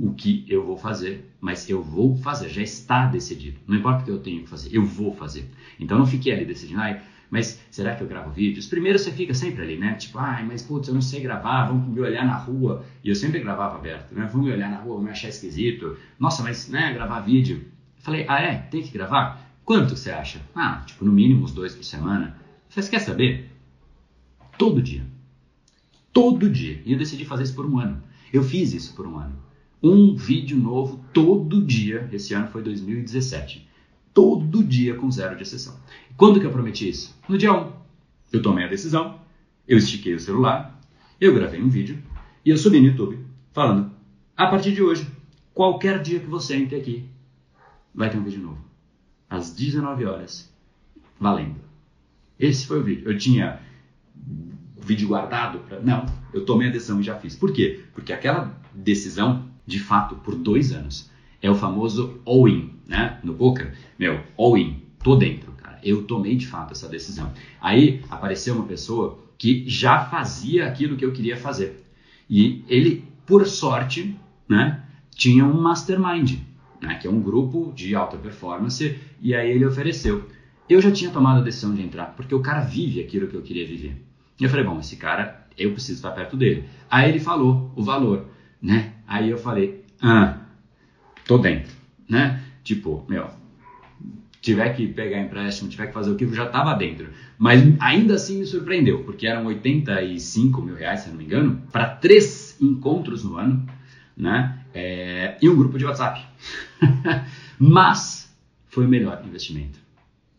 o que eu vou fazer, mas eu vou fazer, já está decidido. Não importa o que eu tenho que fazer, eu vou fazer. Então não fiquei ali decidindo, ai, mas será que eu gravo vídeos? Primeiro você fica sempre ali, né? Tipo, ai, mas putz, eu não sei gravar, vão me olhar na rua. E eu sempre gravava aberto, né? Vão me olhar na rua, vão me achar esquisito. Nossa, mas, né, gravar vídeo. Eu falei, ah, é? Tem que gravar? Quanto você acha? Ah, tipo, no mínimo uns dois por semana. Você quer saber? Todo dia. Todo dia. E eu decidi fazer isso por um ano. Eu fiz isso por um ano. Um vídeo novo todo dia. Esse ano foi 2017 todo dia com zero de exceção. Quando que eu prometi isso? No dia 1. Eu tomei a decisão, eu estiquei o celular, eu gravei um vídeo e eu subi no YouTube falando: a partir de hoje, qualquer dia que você entre aqui, vai ter um vídeo novo. Às 19 horas, valendo. Esse foi o vídeo. Eu tinha o vídeo guardado para. Não, eu tomei a decisão e já fiz. Por quê? Porque aquela decisão, de fato, por dois anos, é o famoso all-in, né? No poker, meu, all-in, tô dentro, cara. Eu tomei de fato essa decisão. Aí apareceu uma pessoa que já fazia aquilo que eu queria fazer. E ele, por sorte, né, tinha um mastermind, né, que é um grupo de alta performance, e aí ele ofereceu. Eu já tinha tomado a decisão de entrar, porque o cara vive aquilo que eu queria viver. E eu falei, bom, esse cara, eu preciso estar perto dele. Aí ele falou o valor, né? Aí eu falei, ah, tô dentro, né? Tipo, meu, tiver que pegar empréstimo, tiver que fazer o que, eu já estava dentro. Mas ainda assim me surpreendeu, porque eram 85 mil reais, se não me engano, para três encontros no ano, né? É, e um grupo de WhatsApp. Mas foi o melhor investimento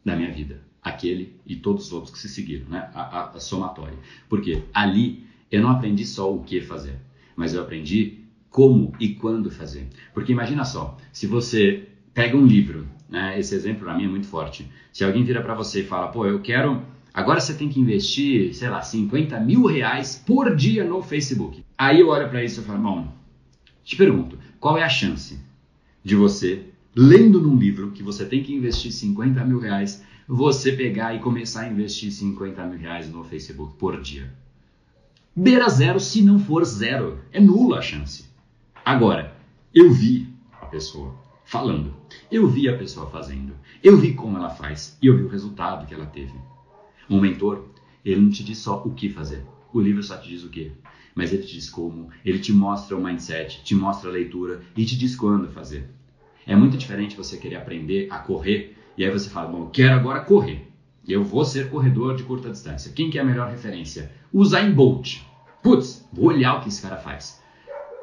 da minha vida. Aquele e todos os outros que se seguiram, né? A, a, a somatória. Porque ali eu não aprendi só o que fazer, mas eu aprendi como e quando fazer. Porque imagina só, se você pega um livro, né? Esse exemplo para mim é muito forte. Se alguém vira para você e fala, pô, eu quero. Agora você tem que investir, sei lá, 50 mil reais por dia no Facebook. Aí eu olho para isso e falo, bom, te pergunto, qual é a chance de você, lendo num livro que você tem que investir 50 mil reais, você pegar e começar a investir 50 mil reais no Facebook por dia? Beira zero se não for zero. É nula a chance. Agora, eu vi a pessoa falando. Eu vi a pessoa fazendo. Eu vi como ela faz e eu vi o resultado que ela teve. Um mentor, ele não te diz só o que fazer. O livro só te diz o que. Mas ele te diz como, ele te mostra o mindset, te mostra a leitura e te diz quando fazer. É muito diferente você querer aprender a correr e aí você fala, bom, eu quero agora correr. Eu vou ser corredor de curta distância. Quem que é a melhor referência? Usain Bolt. Putz, vou olhar o que esse cara faz.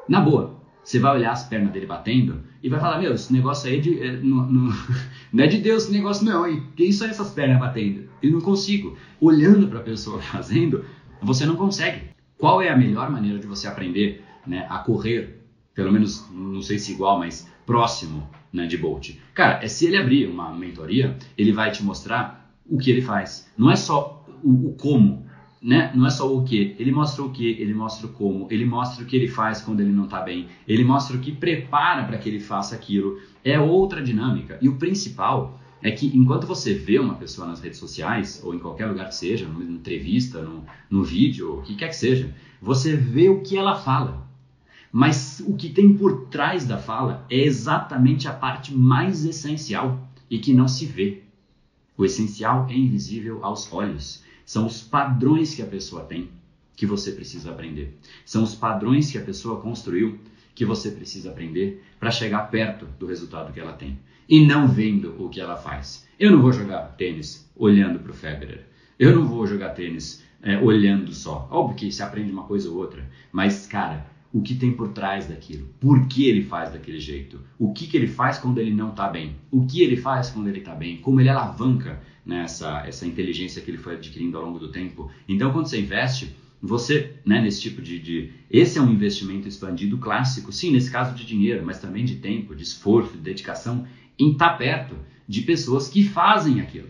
Na boa, você vai olhar as pernas dele batendo e vai falar, meu, esse negócio aí é de, é, não, não, é de Deus esse negócio não, e quem são essas pernas batendo? Eu não consigo. Olhando para a pessoa fazendo, você não consegue. Qual é a melhor maneira de você aprender né, a correr, pelo menos, não sei se igual, mas próximo né, de Bolt? Cara, é se ele abrir uma mentoria, ele vai te mostrar o que ele faz. Não é só o, o como, né? Não é só o que, ele mostra o que, ele mostra o como, ele mostra o que ele faz quando ele não está bem, ele mostra o que prepara para que ele faça aquilo. É outra dinâmica. E o principal é que enquanto você vê uma pessoa nas redes sociais, ou em qualquer lugar que seja, numa entrevista, no, vídeo, o que quer que seja, você vê o que ela fala. Mas o que tem por trás da fala é exatamente a parte mais essencial e que não se vê. O essencial é invisível aos olhos. São os padrões que a pessoa tem que você precisa aprender. São os padrões que a pessoa construiu que você precisa aprender para chegar perto do resultado que ela tem. E não vendo o que ela faz. Eu não vou jogar tênis olhando para o Federer. Eu não vou jogar tênis é, olhando só. Óbvio que se aprende uma coisa ou outra. Mas, cara, o que tem por trás daquilo, por que ele faz daquele jeito, o que, que ele faz quando ele não está bem, o que ele faz quando ele está bem, como ele alavanca né, essa, essa inteligência que ele foi adquirindo ao longo do tempo. Então, quando você investe, você, né, nesse tipo de, de, Esse é um investimento expandido clássico, sim, nesse caso de dinheiro, mas também de tempo, de esforço, de dedicação, em estar tá perto de pessoas que fazem aquilo.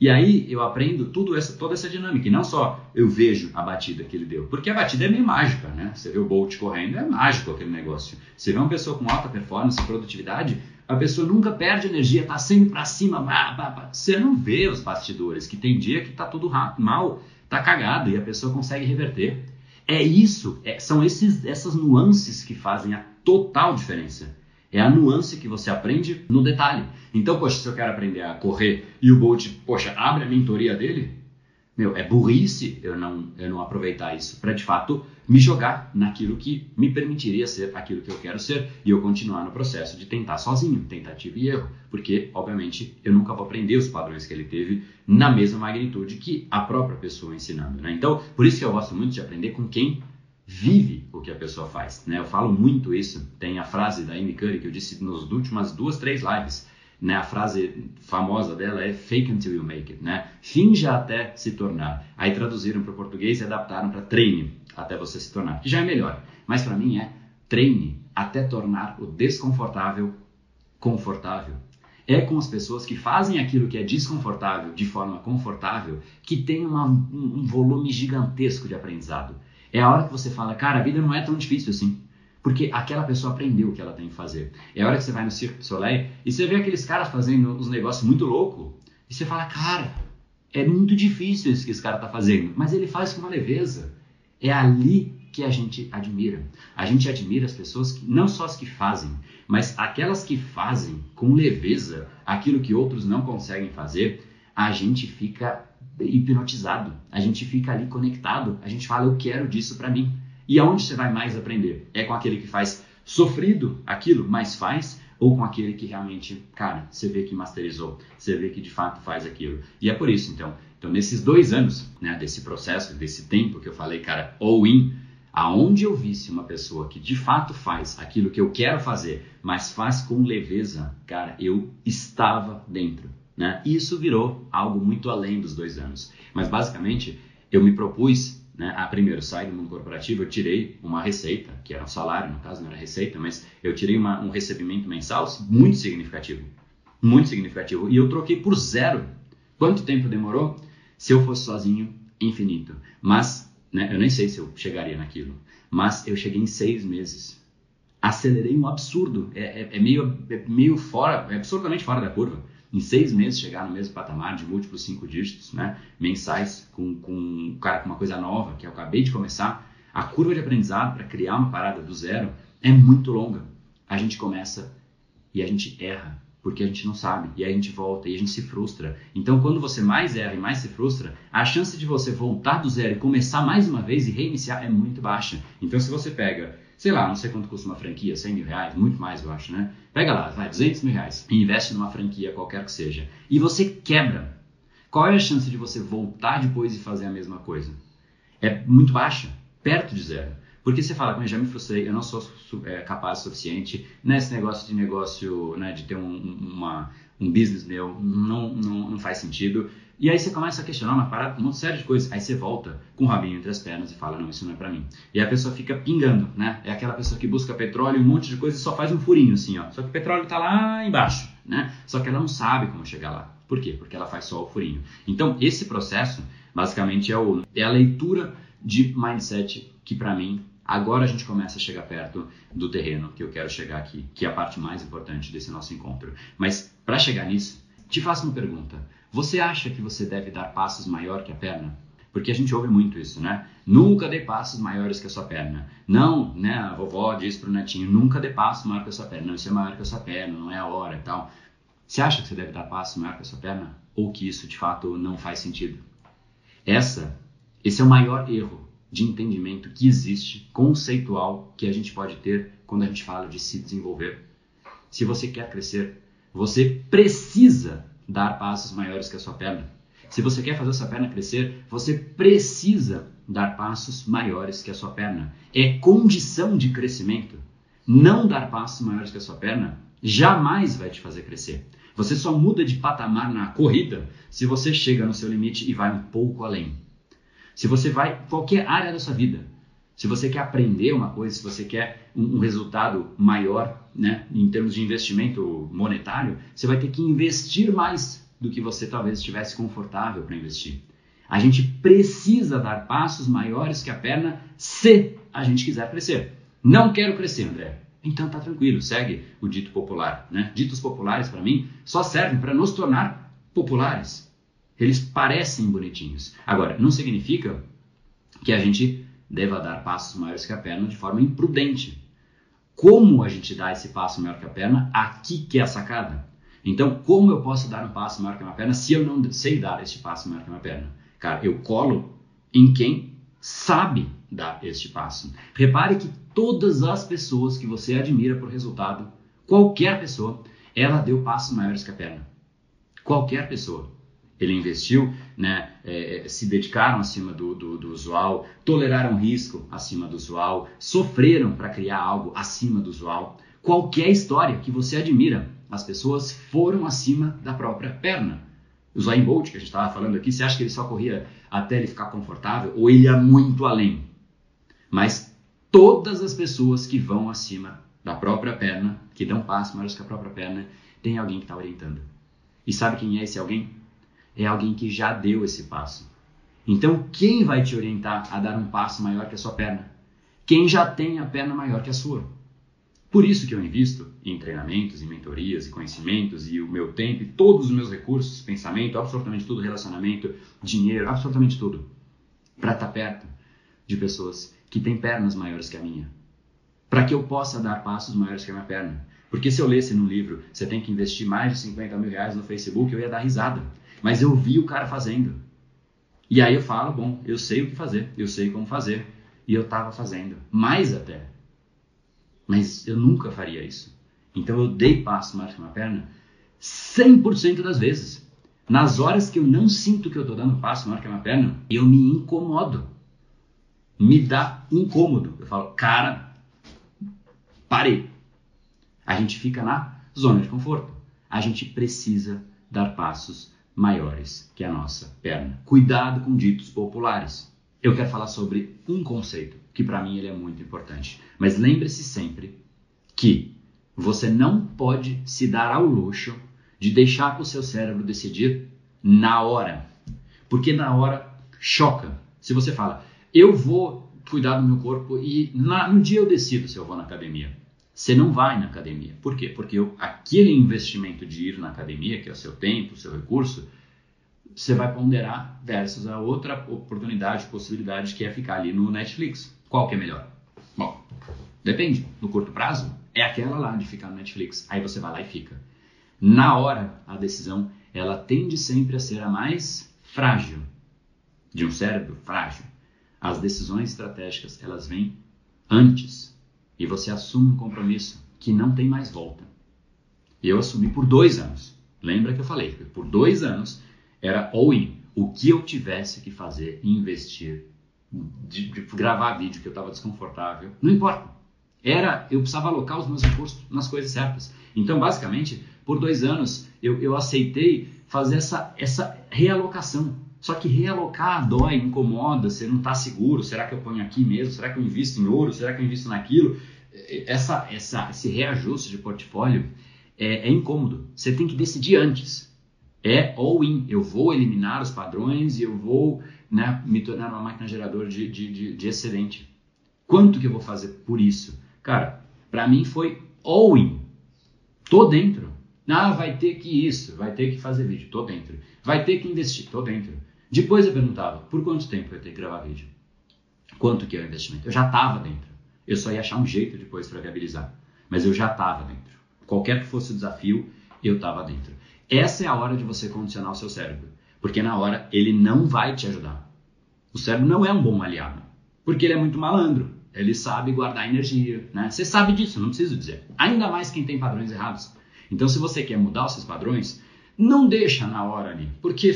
E aí eu aprendo tudo essa, toda essa dinâmica. E não só eu vejo a batida que ele deu, porque a batida é meio mágica, né? Você vê o Bolt correndo, é mágico aquele negócio. Você vê uma pessoa com alta performance, produtividade, a pessoa nunca perde energia, tá sempre para cima. Bah, bah, bah. Você não vê os bastidores, que tem dia que tá tudo mal, tá cagado e a pessoa consegue reverter. É isso, é, são esses, essas nuances que fazem a total diferença. É a nuance que você aprende no detalhe. Então, poxa, se eu quero aprender a correr e o Bolt, poxa, abre a mentoria dele, meu, é burrice eu não, eu não aproveitar isso para de fato me jogar naquilo que me permitiria ser aquilo que eu quero ser e eu continuar no processo de tentar sozinho, tentativa e erro, porque obviamente eu nunca vou aprender os padrões que ele teve na mesma magnitude que a própria pessoa ensinando, né? Então, por isso que eu gosto muito de aprender com quem vive o que a pessoa faz. Né? Eu falo muito isso. Tem a frase da Amy Curry que eu disse nas últimas duas, três lives. Né, a frase famosa dela é fake until you make it, né? Finja até se tornar. Aí traduziram para o português e adaptaram para treine até você se tornar, que já é melhor. Mas para mim é treine até tornar o desconfortável confortável. É com as pessoas que fazem aquilo que é desconfortável de forma confortável que tem uma, um volume gigantesco de aprendizado. É a hora que você fala, cara, a vida não é tão difícil assim. Porque aquela pessoa aprendeu o que ela tem que fazer. É a hora que você vai no Circo du Soleil e você vê aqueles caras fazendo uns negócios muito loucos. E você fala, cara, é muito difícil isso que esse cara está fazendo. Mas ele faz com uma leveza. É ali que a gente admira. A gente admira as pessoas que não só as que fazem, mas aquelas que fazem com leveza aquilo que outros não conseguem fazer, a gente fica hipnotizado, a gente fica ali conectado, a gente fala eu quero disso para mim. E aonde você vai mais aprender? É com aquele que faz sofrido aquilo, mas faz, ou com aquele que realmente, cara, você vê que masterizou, você vê que de fato faz aquilo. E é por isso, então, então nesses dois anos, né, desse processo, desse tempo que eu falei, cara, all in, aonde eu visse uma pessoa que de fato faz aquilo que eu quero fazer, mas faz com leveza, cara, eu estava dentro. Né? E isso virou algo muito além dos dois anos. Mas basicamente, eu me propus, né, a primeiro sair do mundo corporativo, eu tirei uma receita, que era um salário, no caso não era receita, mas eu tirei uma, um recebimento mensal muito significativo. Muito significativo. E eu troquei por zero. Quanto tempo demorou? Se eu fosse sozinho, infinito. Mas né? Eu nem sei se eu chegaria naquilo, mas eu cheguei em seis meses. Acelerei um absurdo, é, é, é meio, é meio fora, é absurdamente fora da curva. Em seis meses chegar no mesmo patamar de múltiplos cinco dígitos, né? mensais, com, com, cara, com uma coisa nova que eu acabei de começar. A curva de aprendizado para criar uma parada do zero é muito longa. A gente começa e a gente erra porque a gente não sabe, e aí a gente volta e a gente se frustra. Então, quando você mais erra e mais se frustra, a chance de você voltar do zero e começar mais uma vez e reiniciar é muito baixa. Então, se você pega, sei lá, não sei quanto custa uma franquia, 100 mil reais, muito mais eu acho, né? Pega lá, vai, 200 mil reais e investe numa franquia qualquer que seja, e você quebra, qual é a chance de você voltar depois e fazer a mesma coisa? É muito baixa, perto de zero. Porque você fala, mas já me frustrei, eu não sou é, capaz o suficiente nesse negócio de negócio, né, de ter um, uma, um business meu, não, não, não faz sentido. E aí você começa a questionar uma parada, um monte sério de coisas. Aí você volta com o rabinho entre as pernas e fala, não, isso não é para mim. E a pessoa fica pingando, né? É aquela pessoa que busca petróleo, um monte de coisa e só faz um furinho assim, ó. Só que o petróleo tá lá embaixo, né? Só que ela não sabe como chegar lá. Por quê? Porque ela faz só o furinho. Então, esse processo, basicamente, é, o, é a leitura de mindset que para mim Agora a gente começa a chegar perto do terreno que eu quero chegar aqui, que é a parte mais importante desse nosso encontro. Mas para chegar nisso, te faço uma pergunta. Você acha que você deve dar passos maior que a perna? Porque a gente ouve muito isso, né? Nunca dê passos maiores que a sua perna. Não, né? A vovó diz pro netinho, nunca dê passo maior que a sua perna. Não, isso é maior que a sua perna, não é a hora e tal. Você acha que você deve dar passo maior que a sua perna? Ou que isso de fato não faz sentido? Essa, esse é o maior erro de entendimento que existe, conceitual, que a gente pode ter quando a gente fala de se desenvolver. Se você quer crescer, você precisa dar passos maiores que a sua perna. Se você quer fazer a sua perna crescer, você precisa dar passos maiores que a sua perna. É condição de crescimento. Não dar passos maiores que a sua perna jamais vai te fazer crescer. Você só muda de patamar na corrida se você chega no seu limite e vai um pouco além. Se você vai qualquer área da sua vida, se você quer aprender uma coisa, se você quer um, um resultado maior, né, em termos de investimento monetário, você vai ter que investir mais do que você talvez estivesse confortável para investir. A gente precisa dar passos maiores que a perna se a gente quiser crescer. Não quero crescer, André. Então tá tranquilo, segue o dito popular. Né? Ditos populares, para mim, só servem para nos tornar populares. Eles parecem bonitinhos. Agora, não significa que a gente deva dar passos maiores que a perna de forma imprudente. Como a gente dá esse passo maior que a perna? Aqui que é a sacada. Então, como eu posso dar um passo maior que a minha perna se eu não sei dar este passo maior que a minha perna? Cara, eu colo em quem sabe dar este passo. Repare que todas as pessoas que você admira por resultado, qualquer pessoa, ela deu passos maiores que a perna. Qualquer pessoa ele investiu, né, é, se dedicaram acima do, do, do, usual, toleraram risco acima do usual, sofreram para criar algo acima do usual. Qualquer história que você admira, as pessoas foram acima da própria perna. O Zayn Bolt, que a gente estava falando aqui, você acha que ele só corria até ele ficar confortável ou ele ia muito além? Mas todas as pessoas que vão acima da própria perna, que dão passo maiores que a própria perna, tem alguém que está orientando. E sabe quem é esse alguém? É alguém que já deu esse passo. Então, quem vai te orientar a dar um passo maior que a sua perna? Quem já tem a perna maior que a sua. Por isso que eu invisto em treinamentos, em mentorias, e conhecimentos e o meu tempo e todos os meus recursos, pensamento, absolutamente tudo, relacionamento, dinheiro, absolutamente tudo, para estar tá perto de pessoas que têm pernas maiores que a minha, para que eu possa dar passos maiores que a minha perna. Porque se eu lesse no livro, você tem que investir mais de 50 mil reais no Facebook, eu ia dar risada. Mas eu vi o cara fazendo. E aí eu falo, bom, eu sei o que fazer, eu sei como fazer. E eu estava fazendo. Mais até. Mas eu nunca faria isso. Então eu dei passo que uma perna 100% das vezes. Nas horas que eu não sinto que eu estou dando passo que uma perna, eu me incomodo. Me dá incômodo. Eu falo, cara, parei. A gente fica na zona de conforto. A gente precisa dar passos maiores que a nossa perna. Cuidado com ditos populares. Eu quero falar sobre um conceito que para mim ele é muito importante. Mas lembre-se sempre que você não pode se dar ao luxo de deixar o seu cérebro decidir na hora. Porque na hora choca. Se você fala, eu vou cuidar do meu corpo e na, no dia eu decido se eu vou na academia. Você não vai na academia. Por quê? Porque aquele investimento de ir na academia, que é o seu tempo, o seu recurso, você vai ponderar versus a outra oportunidade, possibilidade que é ficar ali no Netflix. Qual que é melhor? Bom, depende. No curto prazo, é aquela lá de ficar no Netflix. Aí você vai lá e fica. Na hora, a decisão, ela tende sempre a ser a mais frágil de um cérebro frágil. As decisões estratégicas, elas vêm antes. E você assume um compromisso que não tem mais volta. Eu assumi por dois anos. Lembra que eu falei? Por dois anos era all-in. O que eu tivesse que fazer investir de, de gravar vídeo que eu estava desconfortável, não importa. Era, eu precisava alocar os meus recursos nas coisas certas. Então, basicamente, por dois anos eu, eu aceitei fazer essa, essa realocação. Só que realocar dói, incomoda, você não está seguro. Será que eu ponho aqui mesmo? Será que eu invisto em ouro? Será que eu invisto naquilo? Essa, essa, esse reajuste de portfólio é, é incômodo. Você tem que decidir antes. É all-in. Eu vou eliminar os padrões e eu vou né, me tornar uma máquina geradora de, de, de, de excedente. Quanto que eu vou fazer por isso? Cara, para mim foi all in. Tô dentro. Ah, vai ter que isso, vai ter que fazer vídeo, tô dentro. Vai ter que investir, tô dentro. Depois eu perguntava, por quanto tempo eu ter que gravar vídeo? Quanto que é o investimento? Eu já estava dentro. Eu só ia achar um jeito depois para viabilizar. Mas eu já estava dentro. Qualquer que fosse o desafio, eu estava dentro. Essa é a hora de você condicionar o seu cérebro. Porque na hora ele não vai te ajudar. O cérebro não é um bom aliado, porque ele é muito malandro. Ele sabe guardar energia, né? Você sabe disso, não preciso dizer. Ainda mais quem tem padrões errados. Então, se você quer mudar os seus padrões, não deixa na hora ali, porque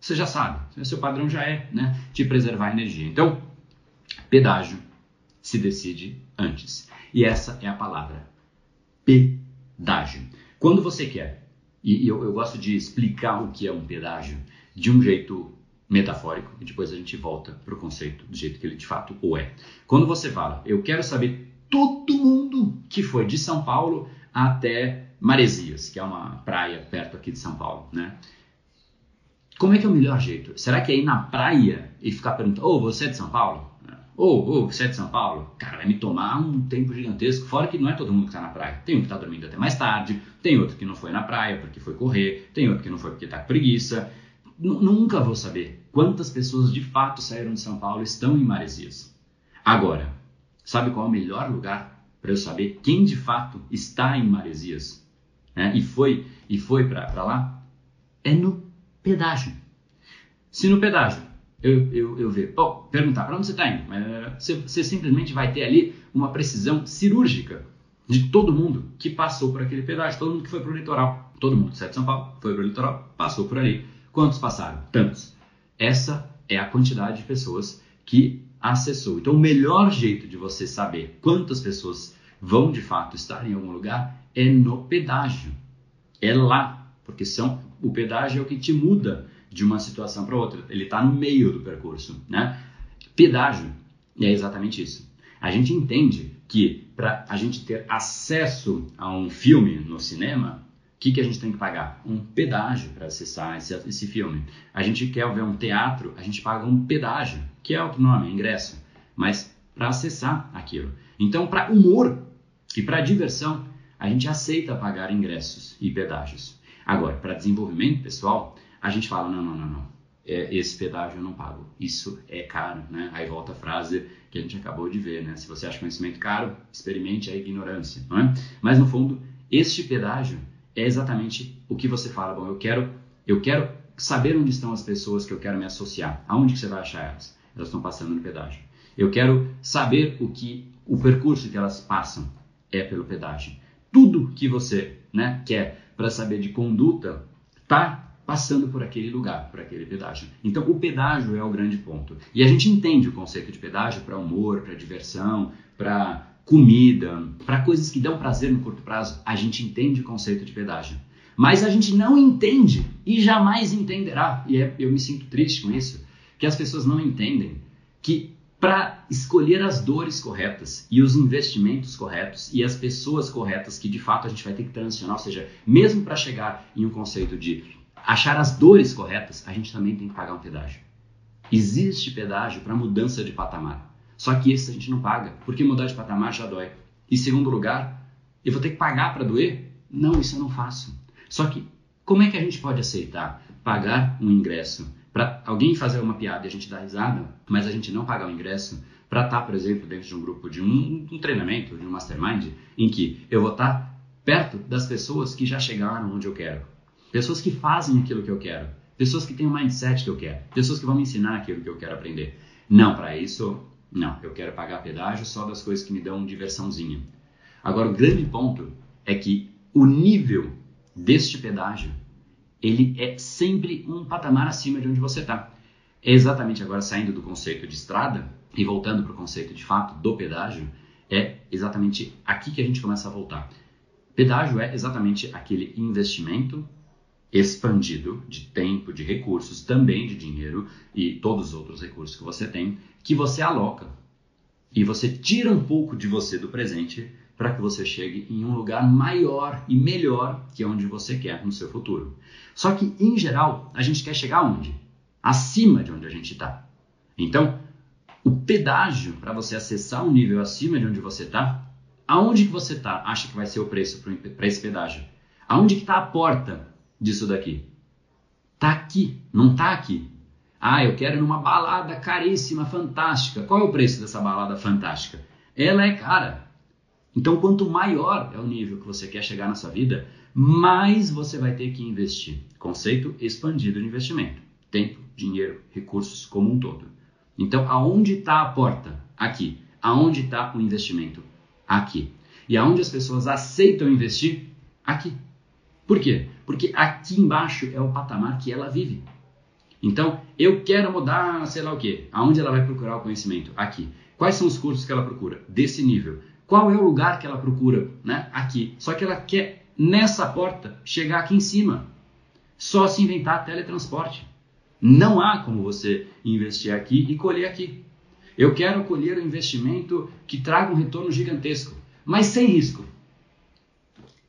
você já sabe, seu padrão já é, né, de preservar energia. Então, pedágio se decide antes. E essa é a palavra, pedágio. Quando você quer, e eu, eu gosto de explicar o que é um pedágio, de um jeito metafórico e depois a gente volta para o conceito do jeito que ele de fato o é. Quando você fala, eu quero saber todo mundo que foi de São Paulo até Maresias, que é uma praia perto aqui de São Paulo, né? Como é que é o melhor jeito? Será que é ir na praia e ficar perguntando, ô, oh, você é de São Paulo? Ô, oh, oh, você é de São Paulo? Cara, vai me tomar um tempo gigantesco. Fora que não é todo mundo que está na praia. Tem um que está dormindo até mais tarde, tem outro que não foi na praia porque foi correr, tem outro que não foi porque está com preguiça. N nunca vou saber quantas pessoas de fato saíram de São Paulo e estão em Maresias. Agora, sabe qual é o melhor lugar para eu saber quem de fato está em Maresias né? e foi e foi para lá? É no pedágio. Se no pedágio eu, eu, eu ver, oh, perguntar para onde você está indo, você, você simplesmente vai ter ali uma precisão cirúrgica de todo mundo que passou por aquele pedágio, todo mundo que foi para o litoral, todo mundo de São Paulo foi para o litoral, passou por ali. Quantos passaram? Tantos. Essa é a quantidade de pessoas que acessou. Então, o melhor jeito de você saber quantas pessoas vão de fato estar em algum lugar é no pedágio. É lá, porque são o pedágio é o que te muda de uma situação para outra. Ele está no meio do percurso, né? Pedágio é exatamente isso. A gente entende que para a gente ter acesso a um filme no cinema, o que, que a gente tem que pagar? Um pedágio para acessar esse, esse filme. A gente quer ver um teatro, a gente paga um pedágio, que é outro nome, ingresso. Mas para acessar aquilo. Então, para humor e para diversão, a gente aceita pagar ingressos e pedágios. Agora, para desenvolvimento pessoal, a gente fala: não, não, não, não. É, esse pedágio eu não pago. Isso é caro, né? Aí volta a frase que a gente acabou de ver, né? Se você acha conhecimento caro, experimente a ignorância, não é? Mas no fundo, este pedágio é exatamente o que você fala. Bom, eu quero, eu quero saber onde estão as pessoas que eu quero me associar. Aonde que você vai achar elas? Elas estão passando no pedágio. Eu quero saber o que o percurso que elas passam é pelo pedágio. Tudo que você né, quer para saber de conduta está passando por aquele lugar, por aquele pedágio. Então, o pedágio é o grande ponto. E a gente entende o conceito de pedágio para humor, para diversão, para comida, para coisas que dão prazer no curto prazo. A gente entende o conceito de pedágio. Mas a gente não entende e jamais entenderá. E é, eu me sinto triste com isso, que as pessoas não entendem que para escolher as dores corretas e os investimentos corretos e as pessoas corretas que de fato a gente vai ter que transicionar, ou seja, mesmo para chegar em um conceito de achar as dores corretas, a gente também tem que pagar um pedágio. Existe pedágio para mudança de patamar. Só que esse a gente não paga, porque mudar de patamar já dói. E segundo lugar, eu vou ter que pagar para doer? Não, isso eu não faço. Só que como é que a gente pode aceitar pagar um ingresso para alguém fazer uma piada e a gente dar risada, mas a gente não pagar o ingresso para estar, tá, por exemplo, dentro de um grupo de um, um, treinamento, de um mastermind, em que eu vou estar tá perto das pessoas que já chegaram onde eu quero, pessoas que fazem aquilo que eu quero, pessoas que têm o mindset que eu quero, pessoas que vão me ensinar aquilo que eu quero aprender. Não, para isso, não. Eu quero pagar pedágio só das coisas que me dão diversãozinha. Agora, o grande ponto é que o nível deste pedágio ele é sempre um patamar acima de onde você está. É exatamente agora saindo do conceito de estrada e voltando para o conceito de fato do pedágio, é exatamente aqui que a gente começa a voltar. Pedágio é exatamente aquele investimento expandido de tempo, de recursos, também de dinheiro e todos os outros recursos que você tem, que você aloca. E você tira um pouco de você do presente para que você chegue em um lugar maior e melhor que onde você quer no seu futuro. Só que, em geral, a gente quer chegar onde? Acima de onde a gente está. Então, o pedágio para você acessar um nível acima de onde você está, aonde que você está? Acha que vai ser o preço para esse pedágio? Aonde que está a porta disso daqui? Está aqui, não está aqui. Ah, eu quero numa balada caríssima, fantástica. Qual é o preço dessa balada fantástica? Ela é cara. Então, quanto maior é o nível que você quer chegar na sua vida, mais você vai ter que investir. Conceito expandido de investimento: tempo, dinheiro, recursos como um todo. Então, aonde está a porta? Aqui. Aonde está o investimento? Aqui. E aonde as pessoas aceitam investir? Aqui. Por quê? Porque aqui embaixo é o patamar que ela vive. Então, eu quero mudar, sei lá o quê. Aonde ela vai procurar o conhecimento? Aqui. Quais são os cursos que ela procura? Desse nível. Qual é o lugar que ela procura? Né? Aqui. Só que ela quer, nessa porta, chegar aqui em cima. Só se inventar teletransporte. Não há como você investir aqui e colher aqui. Eu quero colher um investimento que traga um retorno gigantesco, mas sem risco.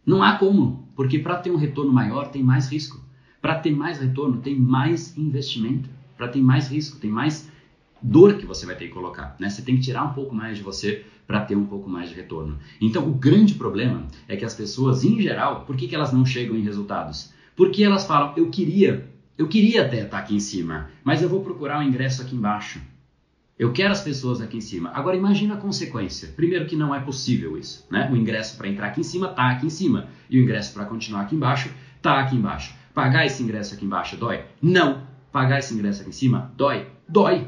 Não há como, porque para ter um retorno maior tem mais risco. Para ter mais retorno tem mais investimento. Para ter mais risco, tem mais dor que você vai ter que colocar. Né? Você tem que tirar um pouco mais de você para ter um pouco mais de retorno. Então, o grande problema é que as pessoas, em geral, por que, que elas não chegam em resultados? Porque elas falam, eu queria, eu queria até estar aqui em cima, mas eu vou procurar o um ingresso aqui embaixo. Eu quero as pessoas aqui em cima. Agora imagina a consequência. Primeiro que não é possível isso, né? O ingresso para entrar aqui em cima está aqui em cima e o ingresso para continuar aqui embaixo está aqui embaixo. Pagar esse ingresso aqui embaixo dói? Não. Pagar esse ingresso aqui em cima dói? Dói.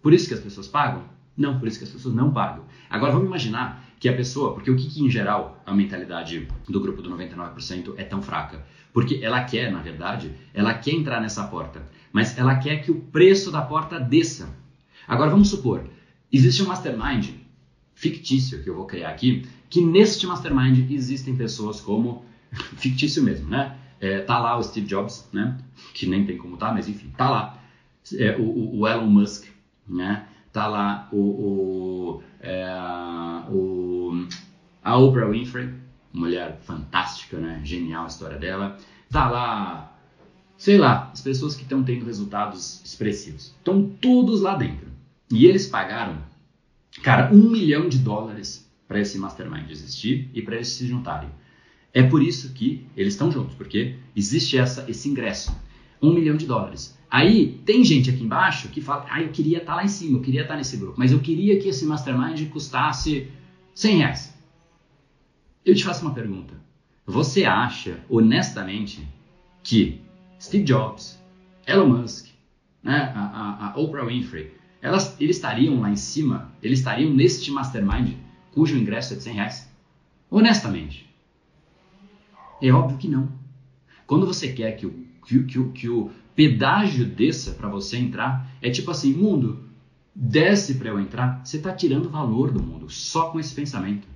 Por isso que as pessoas pagam? Não, por isso que as pessoas não pagam. Agora vamos imaginar que a pessoa, porque o que, que em geral a mentalidade do grupo do 99% é tão fraca? Porque ela quer, na verdade, ela quer entrar nessa porta, mas ela quer que o preço da porta desça. Agora vamos supor, existe um mastermind fictício que eu vou criar aqui, que neste mastermind existem pessoas como fictício mesmo, né? É, tá lá o Steve Jobs, né? Que nem tem como tá, mas enfim, tá lá. É, o, o, Elon Musk, né? Tá lá o, o, é, o, a Oprah Winfrey, mulher fantástica, né? Genial a história dela. Tá lá, sei lá, as pessoas que estão tendo resultados expressivos. Estão todos lá dentro. E eles pagaram, cara, um milhão de dólares para esse mastermind existir e para eles se juntarem. É por isso que eles estão juntos, porque existe essa, esse ingresso. Um milhão de dólares. Aí tem gente aqui embaixo que fala, ah, eu queria estar tá lá em cima, eu queria estar tá nesse grupo, mas eu queria que esse mastermind custasse 100 reais. Eu te faço uma pergunta. Você acha, honestamente, que Steve Jobs, Elon Musk, né, a, a, a Oprah Winfrey, elas, eles estariam lá em cima, eles estariam neste mastermind cujo ingresso é de 100 reais? Honestamente. É óbvio que não. Quando você quer que o, que, que, que o pedágio desça para você entrar, é tipo assim, mundo, desce para eu entrar, você está tirando valor do mundo só com esse pensamento.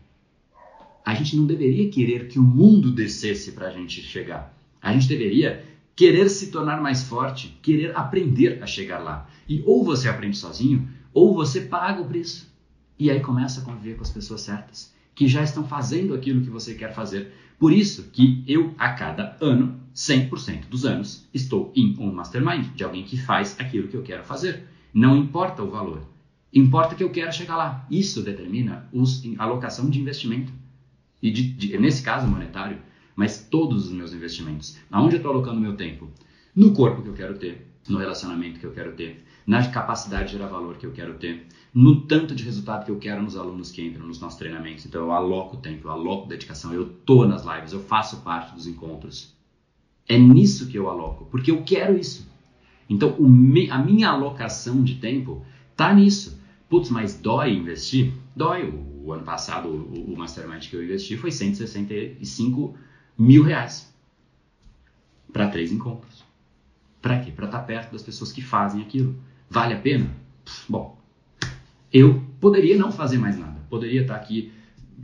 A gente não deveria querer que o mundo descesse para a gente chegar. A gente deveria querer se tornar mais forte, querer aprender a chegar lá. E ou você aprende sozinho, ou você paga o preço. E aí começa a conviver com as pessoas certas, que já estão fazendo aquilo que você quer fazer. Por isso que eu, a cada ano, 100% dos anos, estou em um mastermind de alguém que faz aquilo que eu quero fazer. Não importa o valor, importa que eu quero chegar lá. Isso determina os, a alocação de investimento. E de, de, nesse caso monetário, mas todos os meus investimentos. Aonde eu estou alocando meu tempo? No corpo que eu quero ter, no relacionamento que eu quero ter, na capacidade de gerar valor que eu quero ter, no tanto de resultado que eu quero nos alunos que entram nos nossos treinamentos. Então eu aloco tempo, eu aloco dedicação, eu tô nas lives, eu faço parte dos encontros. É nisso que eu aloco, porque eu quero isso. Então me, a minha alocação de tempo tá nisso. Putz, mas dói investir? Dói. O, o ano passado, o, o Mastermind que eu investi foi 165 mil reais para três encontros. Para quê? Para estar tá perto das pessoas que fazem aquilo. Vale a pena? Bom, eu poderia não fazer mais nada. Poderia estar aqui,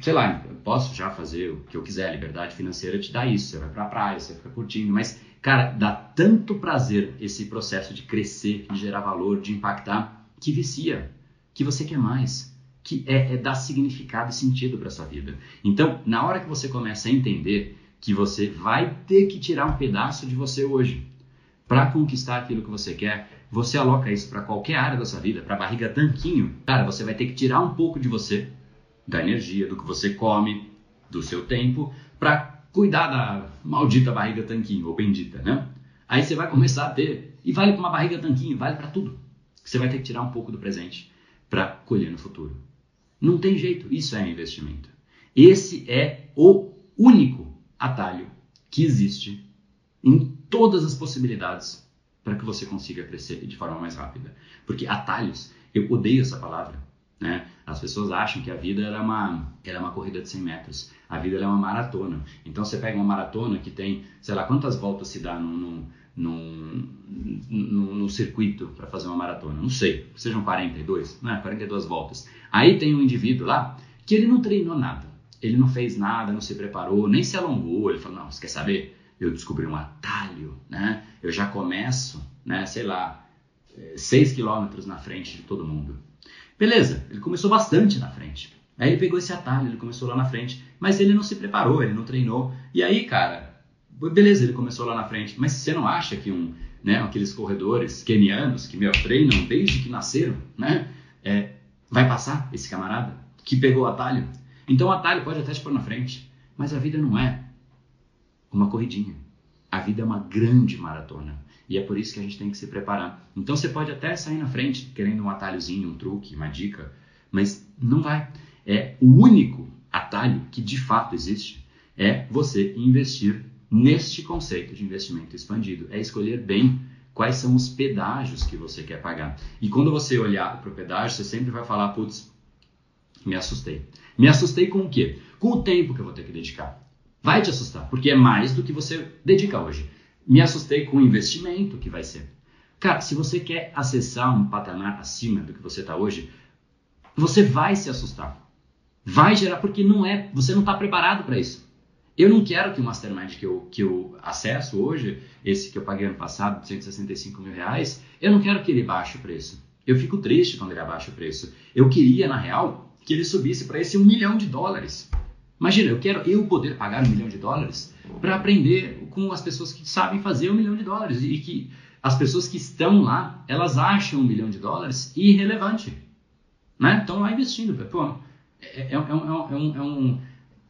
sei lá, eu posso já fazer o que eu quiser. Liberdade financeira te dá isso. Você vai para a praia, você fica curtindo. Mas, cara, dá tanto prazer esse processo de crescer, de gerar valor, de impactar, que vicia, que você quer mais, que é, é dar significado e sentido para sua vida. Então, na hora que você começa a entender que você vai ter que tirar um pedaço de você hoje para conquistar aquilo que você quer, você aloca isso para qualquer área da sua vida, para barriga tanquinho, cara, você vai ter que tirar um pouco de você, da energia, do que você come, do seu tempo, para cuidar da maldita barriga tanquinho, ou bendita, né? Aí você vai começar a ter, e vale para uma barriga tanquinho, vale para tudo. Você vai ter que tirar um pouco do presente para colher no futuro. Não tem jeito, isso é investimento. Esse é o único atalho que existe em todas as possibilidades para que você consiga crescer de forma mais rápida. Porque atalhos, eu odeio essa palavra. Né? As pessoas acham que a vida é uma, é uma corrida de 100 metros. A vida é uma maratona. Então você pega uma maratona que tem, sei lá, quantas voltas se dá num, num, num, num circuito para fazer uma maratona? Não sei, sejam 42, né? 42 voltas. Aí tem um indivíduo lá que ele não treinou nada. Ele não fez nada, não se preparou, nem se alongou. Ele falou: Não, você quer saber? eu descobri um atalho, né? Eu já começo, né, sei lá, 6 quilômetros na frente de todo mundo. Beleza, ele começou bastante na frente. Aí ele pegou esse atalho, ele começou lá na frente, mas ele não se preparou, ele não treinou. E aí, cara, beleza, ele começou lá na frente, mas você não acha que um, né, aqueles corredores kenianos que meu treinam desde que nasceram, né, é, vai passar esse camarada que pegou o atalho? Então o atalho pode até te pôr na frente, mas a vida não é uma corridinha. A vida é uma grande maratona. E é por isso que a gente tem que se preparar. Então você pode até sair na frente querendo um atalhozinho, um truque, uma dica, mas não vai. É o único atalho que de fato existe é você investir neste conceito de investimento expandido. É escolher bem quais são os pedágios que você quer pagar. E quando você olhar para o pedágio, você sempre vai falar, putz, me assustei. Me assustei com o quê? Com o tempo que eu vou ter que dedicar. Vai te assustar, porque é mais do que você dedica hoje. Me assustei com o investimento que vai ser. Cara, se você quer acessar um patamar acima do que você está hoje, você vai se assustar. Vai gerar, porque não é, você não está preparado para isso. Eu não quero que o mastermind que eu, que eu acesso hoje, esse que eu paguei ano passado, 165 mil reais, eu não quero que ele baixe o preço. Eu fico triste quando ele abaixa o preço. Eu queria, na real, que ele subisse para esse um milhão de dólares. Imagina, eu quero eu poder pagar um milhão de dólares para aprender com as pessoas que sabem fazer um milhão de dólares e que as pessoas que estão lá, elas acham um milhão de dólares irrelevante. Né? Estão lá investindo. Pô, é, é, é, um... É um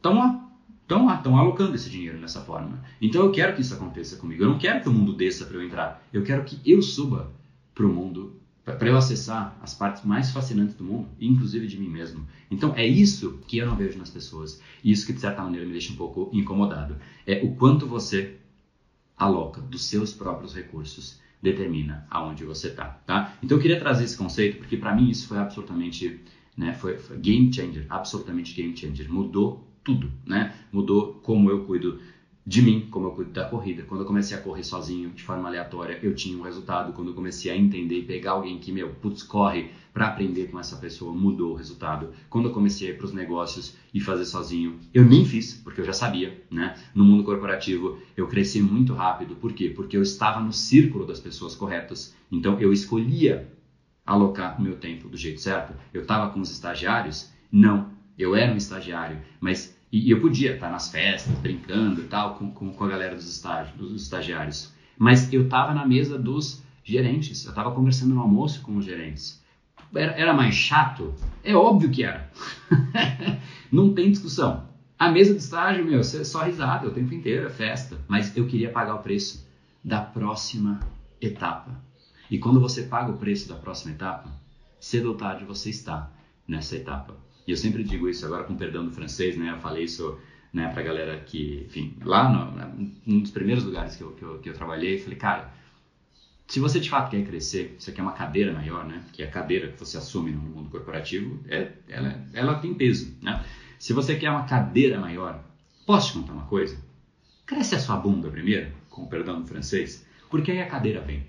estão lá, estão lá, estão alocando esse dinheiro dessa forma. Então eu quero que isso aconteça comigo. Eu não quero que o mundo desça para eu entrar. Eu quero que eu suba para o mundo para eu acessar as partes mais fascinantes do mundo, inclusive de mim mesmo. Então é isso que eu não vejo nas pessoas. E isso que de certa maneira me deixa um pouco incomodado. É o quanto você aloca dos seus próprios recursos determina aonde você está, tá? Então eu queria trazer esse conceito porque para mim isso foi absolutamente, né, foi, foi game changer, absolutamente game changer, mudou tudo, né? Mudou como eu cuido de mim, como eu cuido da corrida. Quando eu comecei a correr sozinho, de forma aleatória, eu tinha um resultado. Quando eu comecei a entender e pegar alguém que, meu, putz, corre para aprender com essa pessoa, mudou o resultado. Quando eu comecei para os negócios e fazer sozinho, eu nem fiz, porque eu já sabia, né? No mundo corporativo, eu cresci muito rápido. Por quê? Porque eu estava no círculo das pessoas corretas. Então, eu escolhia alocar o meu tempo do jeito certo. Eu estava com os estagiários? Não, eu era um estagiário, mas e, e eu podia estar nas festas, brincando e tal, com, com, com a galera dos, estágios, dos estagiários. Mas eu estava na mesa dos gerentes, eu estava conversando no almoço com os gerentes. Era, era mais chato? É óbvio que era. Não tem discussão. A mesa do estágio, meu, é só risada o tempo inteiro, é festa. Mas eu queria pagar o preço da próxima etapa. E quando você paga o preço da próxima etapa, cedo ou tarde você está nessa etapa. Eu sempre digo isso agora com perdão do francês, né? Eu falei isso né, pra galera que, enfim, lá no, um dos primeiros lugares que eu, que eu, que eu trabalhei, falei, cara, se você de fato quer crescer, você quer uma cadeira maior, né? Que é a cadeira que você assume no mundo corporativo, é, ela, ela tem peso, né? Se você quer uma cadeira maior, posso te contar uma coisa? Cresce a sua bunda primeiro, com perdão do francês, porque aí a cadeira vem.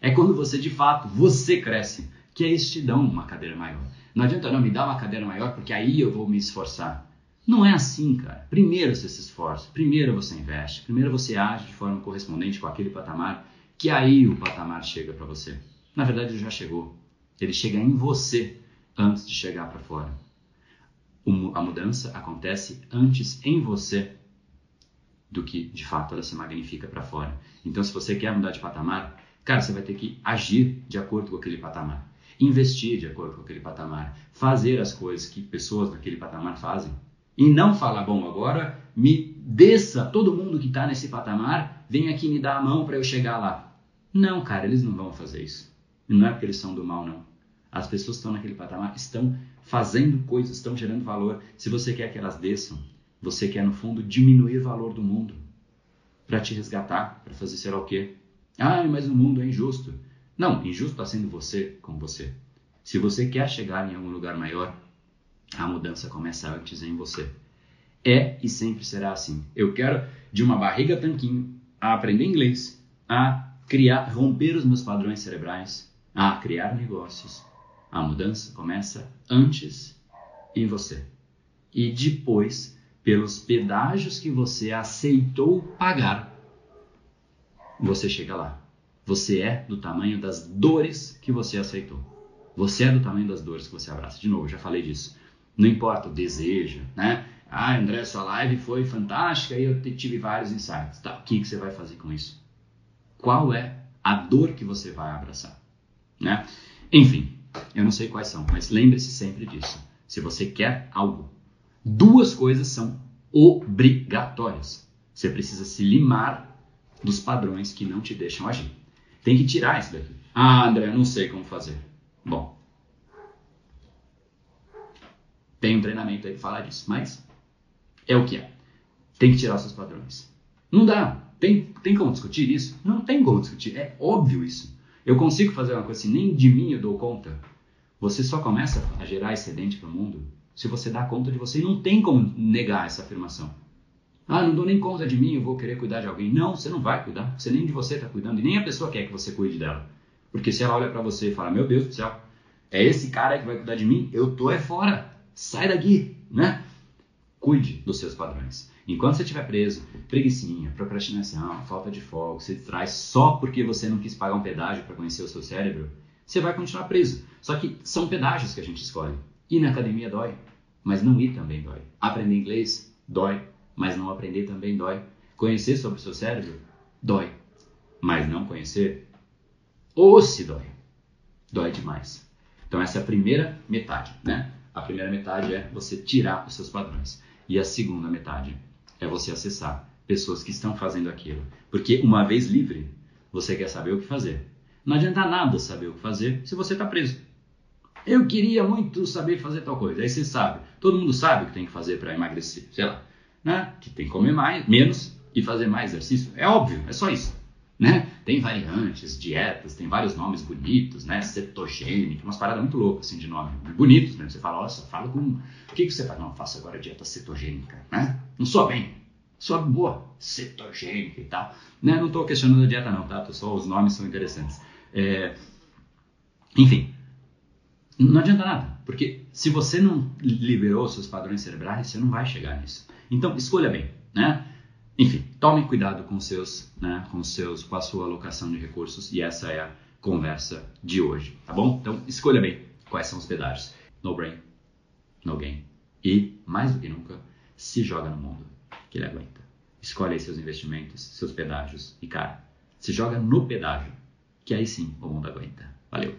É quando você de fato, você cresce, que aí te dão uma cadeira maior. Não adianta não me dar uma cadeira maior porque aí eu vou me esforçar. Não é assim, cara. Primeiro você se esforça, primeiro você investe, primeiro você age de forma correspondente com aquele patamar, que aí o patamar chega para você. Na verdade, ele já chegou. Ele chega em você antes de chegar para fora. A mudança acontece antes em você do que de fato ela se magnifica para fora. Então, se você quer mudar de patamar, cara, você vai ter que agir de acordo com aquele patamar investir de acordo com aquele patamar, fazer as coisas que pessoas naquele patamar fazem. E não falar, bom, agora me desça todo mundo que está nesse patamar, vem aqui me dar a mão para eu chegar lá. Não, cara, eles não vão fazer isso. E não é porque eles são do mal, não. As pessoas que estão naquele patamar estão fazendo coisas, estão gerando valor. Se você quer que elas desçam, você quer, no fundo, diminuir o valor do mundo para te resgatar, para fazer sei lá o quê. Ah, mas o mundo é injusto. Não, injusto está sendo você com você. Se você quer chegar em algum lugar maior, a mudança começa antes em você. É e sempre será assim. Eu quero de uma barriga tanquinho a aprender inglês, a criar, romper os meus padrões cerebrais, a criar negócios. A mudança começa antes em você. E depois, pelos pedágios que você aceitou pagar, você chega lá. Você é do tamanho das dores que você aceitou. Você é do tamanho das dores que você abraça. De novo, já falei disso. Não importa o desejo, né? Ah, André, sua live foi fantástica e eu tive vários insights. Tá, o que, que você vai fazer com isso? Qual é a dor que você vai abraçar? Né? Enfim, eu não sei quais são, mas lembre-se sempre disso. Se você quer algo, duas coisas são obrigatórias. Você precisa se limar dos padrões que não te deixam agir. Tem que tirar isso daqui. Ah, André, eu não sei como fazer. Bom, tem um treinamento aí que fala disso, mas é o que é. Tem que tirar seus padrões. Não dá. Tem, tem como discutir isso? Não tem como discutir. É óbvio isso. Eu consigo fazer uma coisa assim, nem de mim eu dou conta. Você só começa a gerar excedente para o mundo se você dá conta de você. E não tem como negar essa afirmação. Ah, não dou nem conta de mim, eu vou querer cuidar de alguém. Não, você não vai cuidar. Você nem de você está cuidando e nem a pessoa quer que você cuide dela. Porque se ela olha para você e fala, meu Deus do céu, é esse cara que vai cuidar de mim, eu tô é fora. Sai daqui, né? Cuide dos seus padrões. Enquanto você estiver preso, preguiçinha, procrastinação, falta de foco, se distrai só porque você não quis pagar um pedágio para conhecer o seu cérebro, você vai continuar preso. Só que são pedágios que a gente escolhe. Ir na academia dói, mas não ir também dói. Aprender inglês dói, mas não aprender também dói. Conhecer sobre o seu cérebro dói, mas não conhecer ou se dói. Dói demais. Então essa é a primeira metade, né? A primeira metade é você tirar os seus padrões. E a segunda metade é você acessar pessoas que estão fazendo aquilo. Porque uma vez livre, você quer saber o que fazer. Não adianta nada saber o que fazer se você está preso. Eu queria muito saber fazer tal coisa. Aí você sabe. Todo mundo sabe o que tem que fazer para emagrecer. Sei lá. Né? Que tem que comer mais, menos e fazer mais exercício. É óbvio, é só isso. Né? Tem variantes, dietas, tem vários nomes bonitos, né? Cetogênica, umas paradas muito loucas assim de nome, bonitos, né? Você fala, nossa, fala com. O que, que você faz? Não, faço agora dieta cetogênica, né? Não sou bem, sou boa, cetogênica e tal. Né? Não estou questionando a dieta, não, tá? Só os nomes são interessantes. É... Enfim, não adianta nada, porque se você não liberou seus padrões cerebrais, você não vai chegar nisso. Então, escolha bem, né? Enfim, tome cuidado com seus, né, com seus, com a sua alocação de recursos e essa é a conversa de hoje, tá bom? Então escolha bem quais são os pedágios. No brain, no gain. E mais do que nunca, se joga no mundo que ele aguenta. Escolhe aí seus investimentos, seus pedágios e cara, se joga no pedágio, que aí sim o mundo aguenta. Valeu.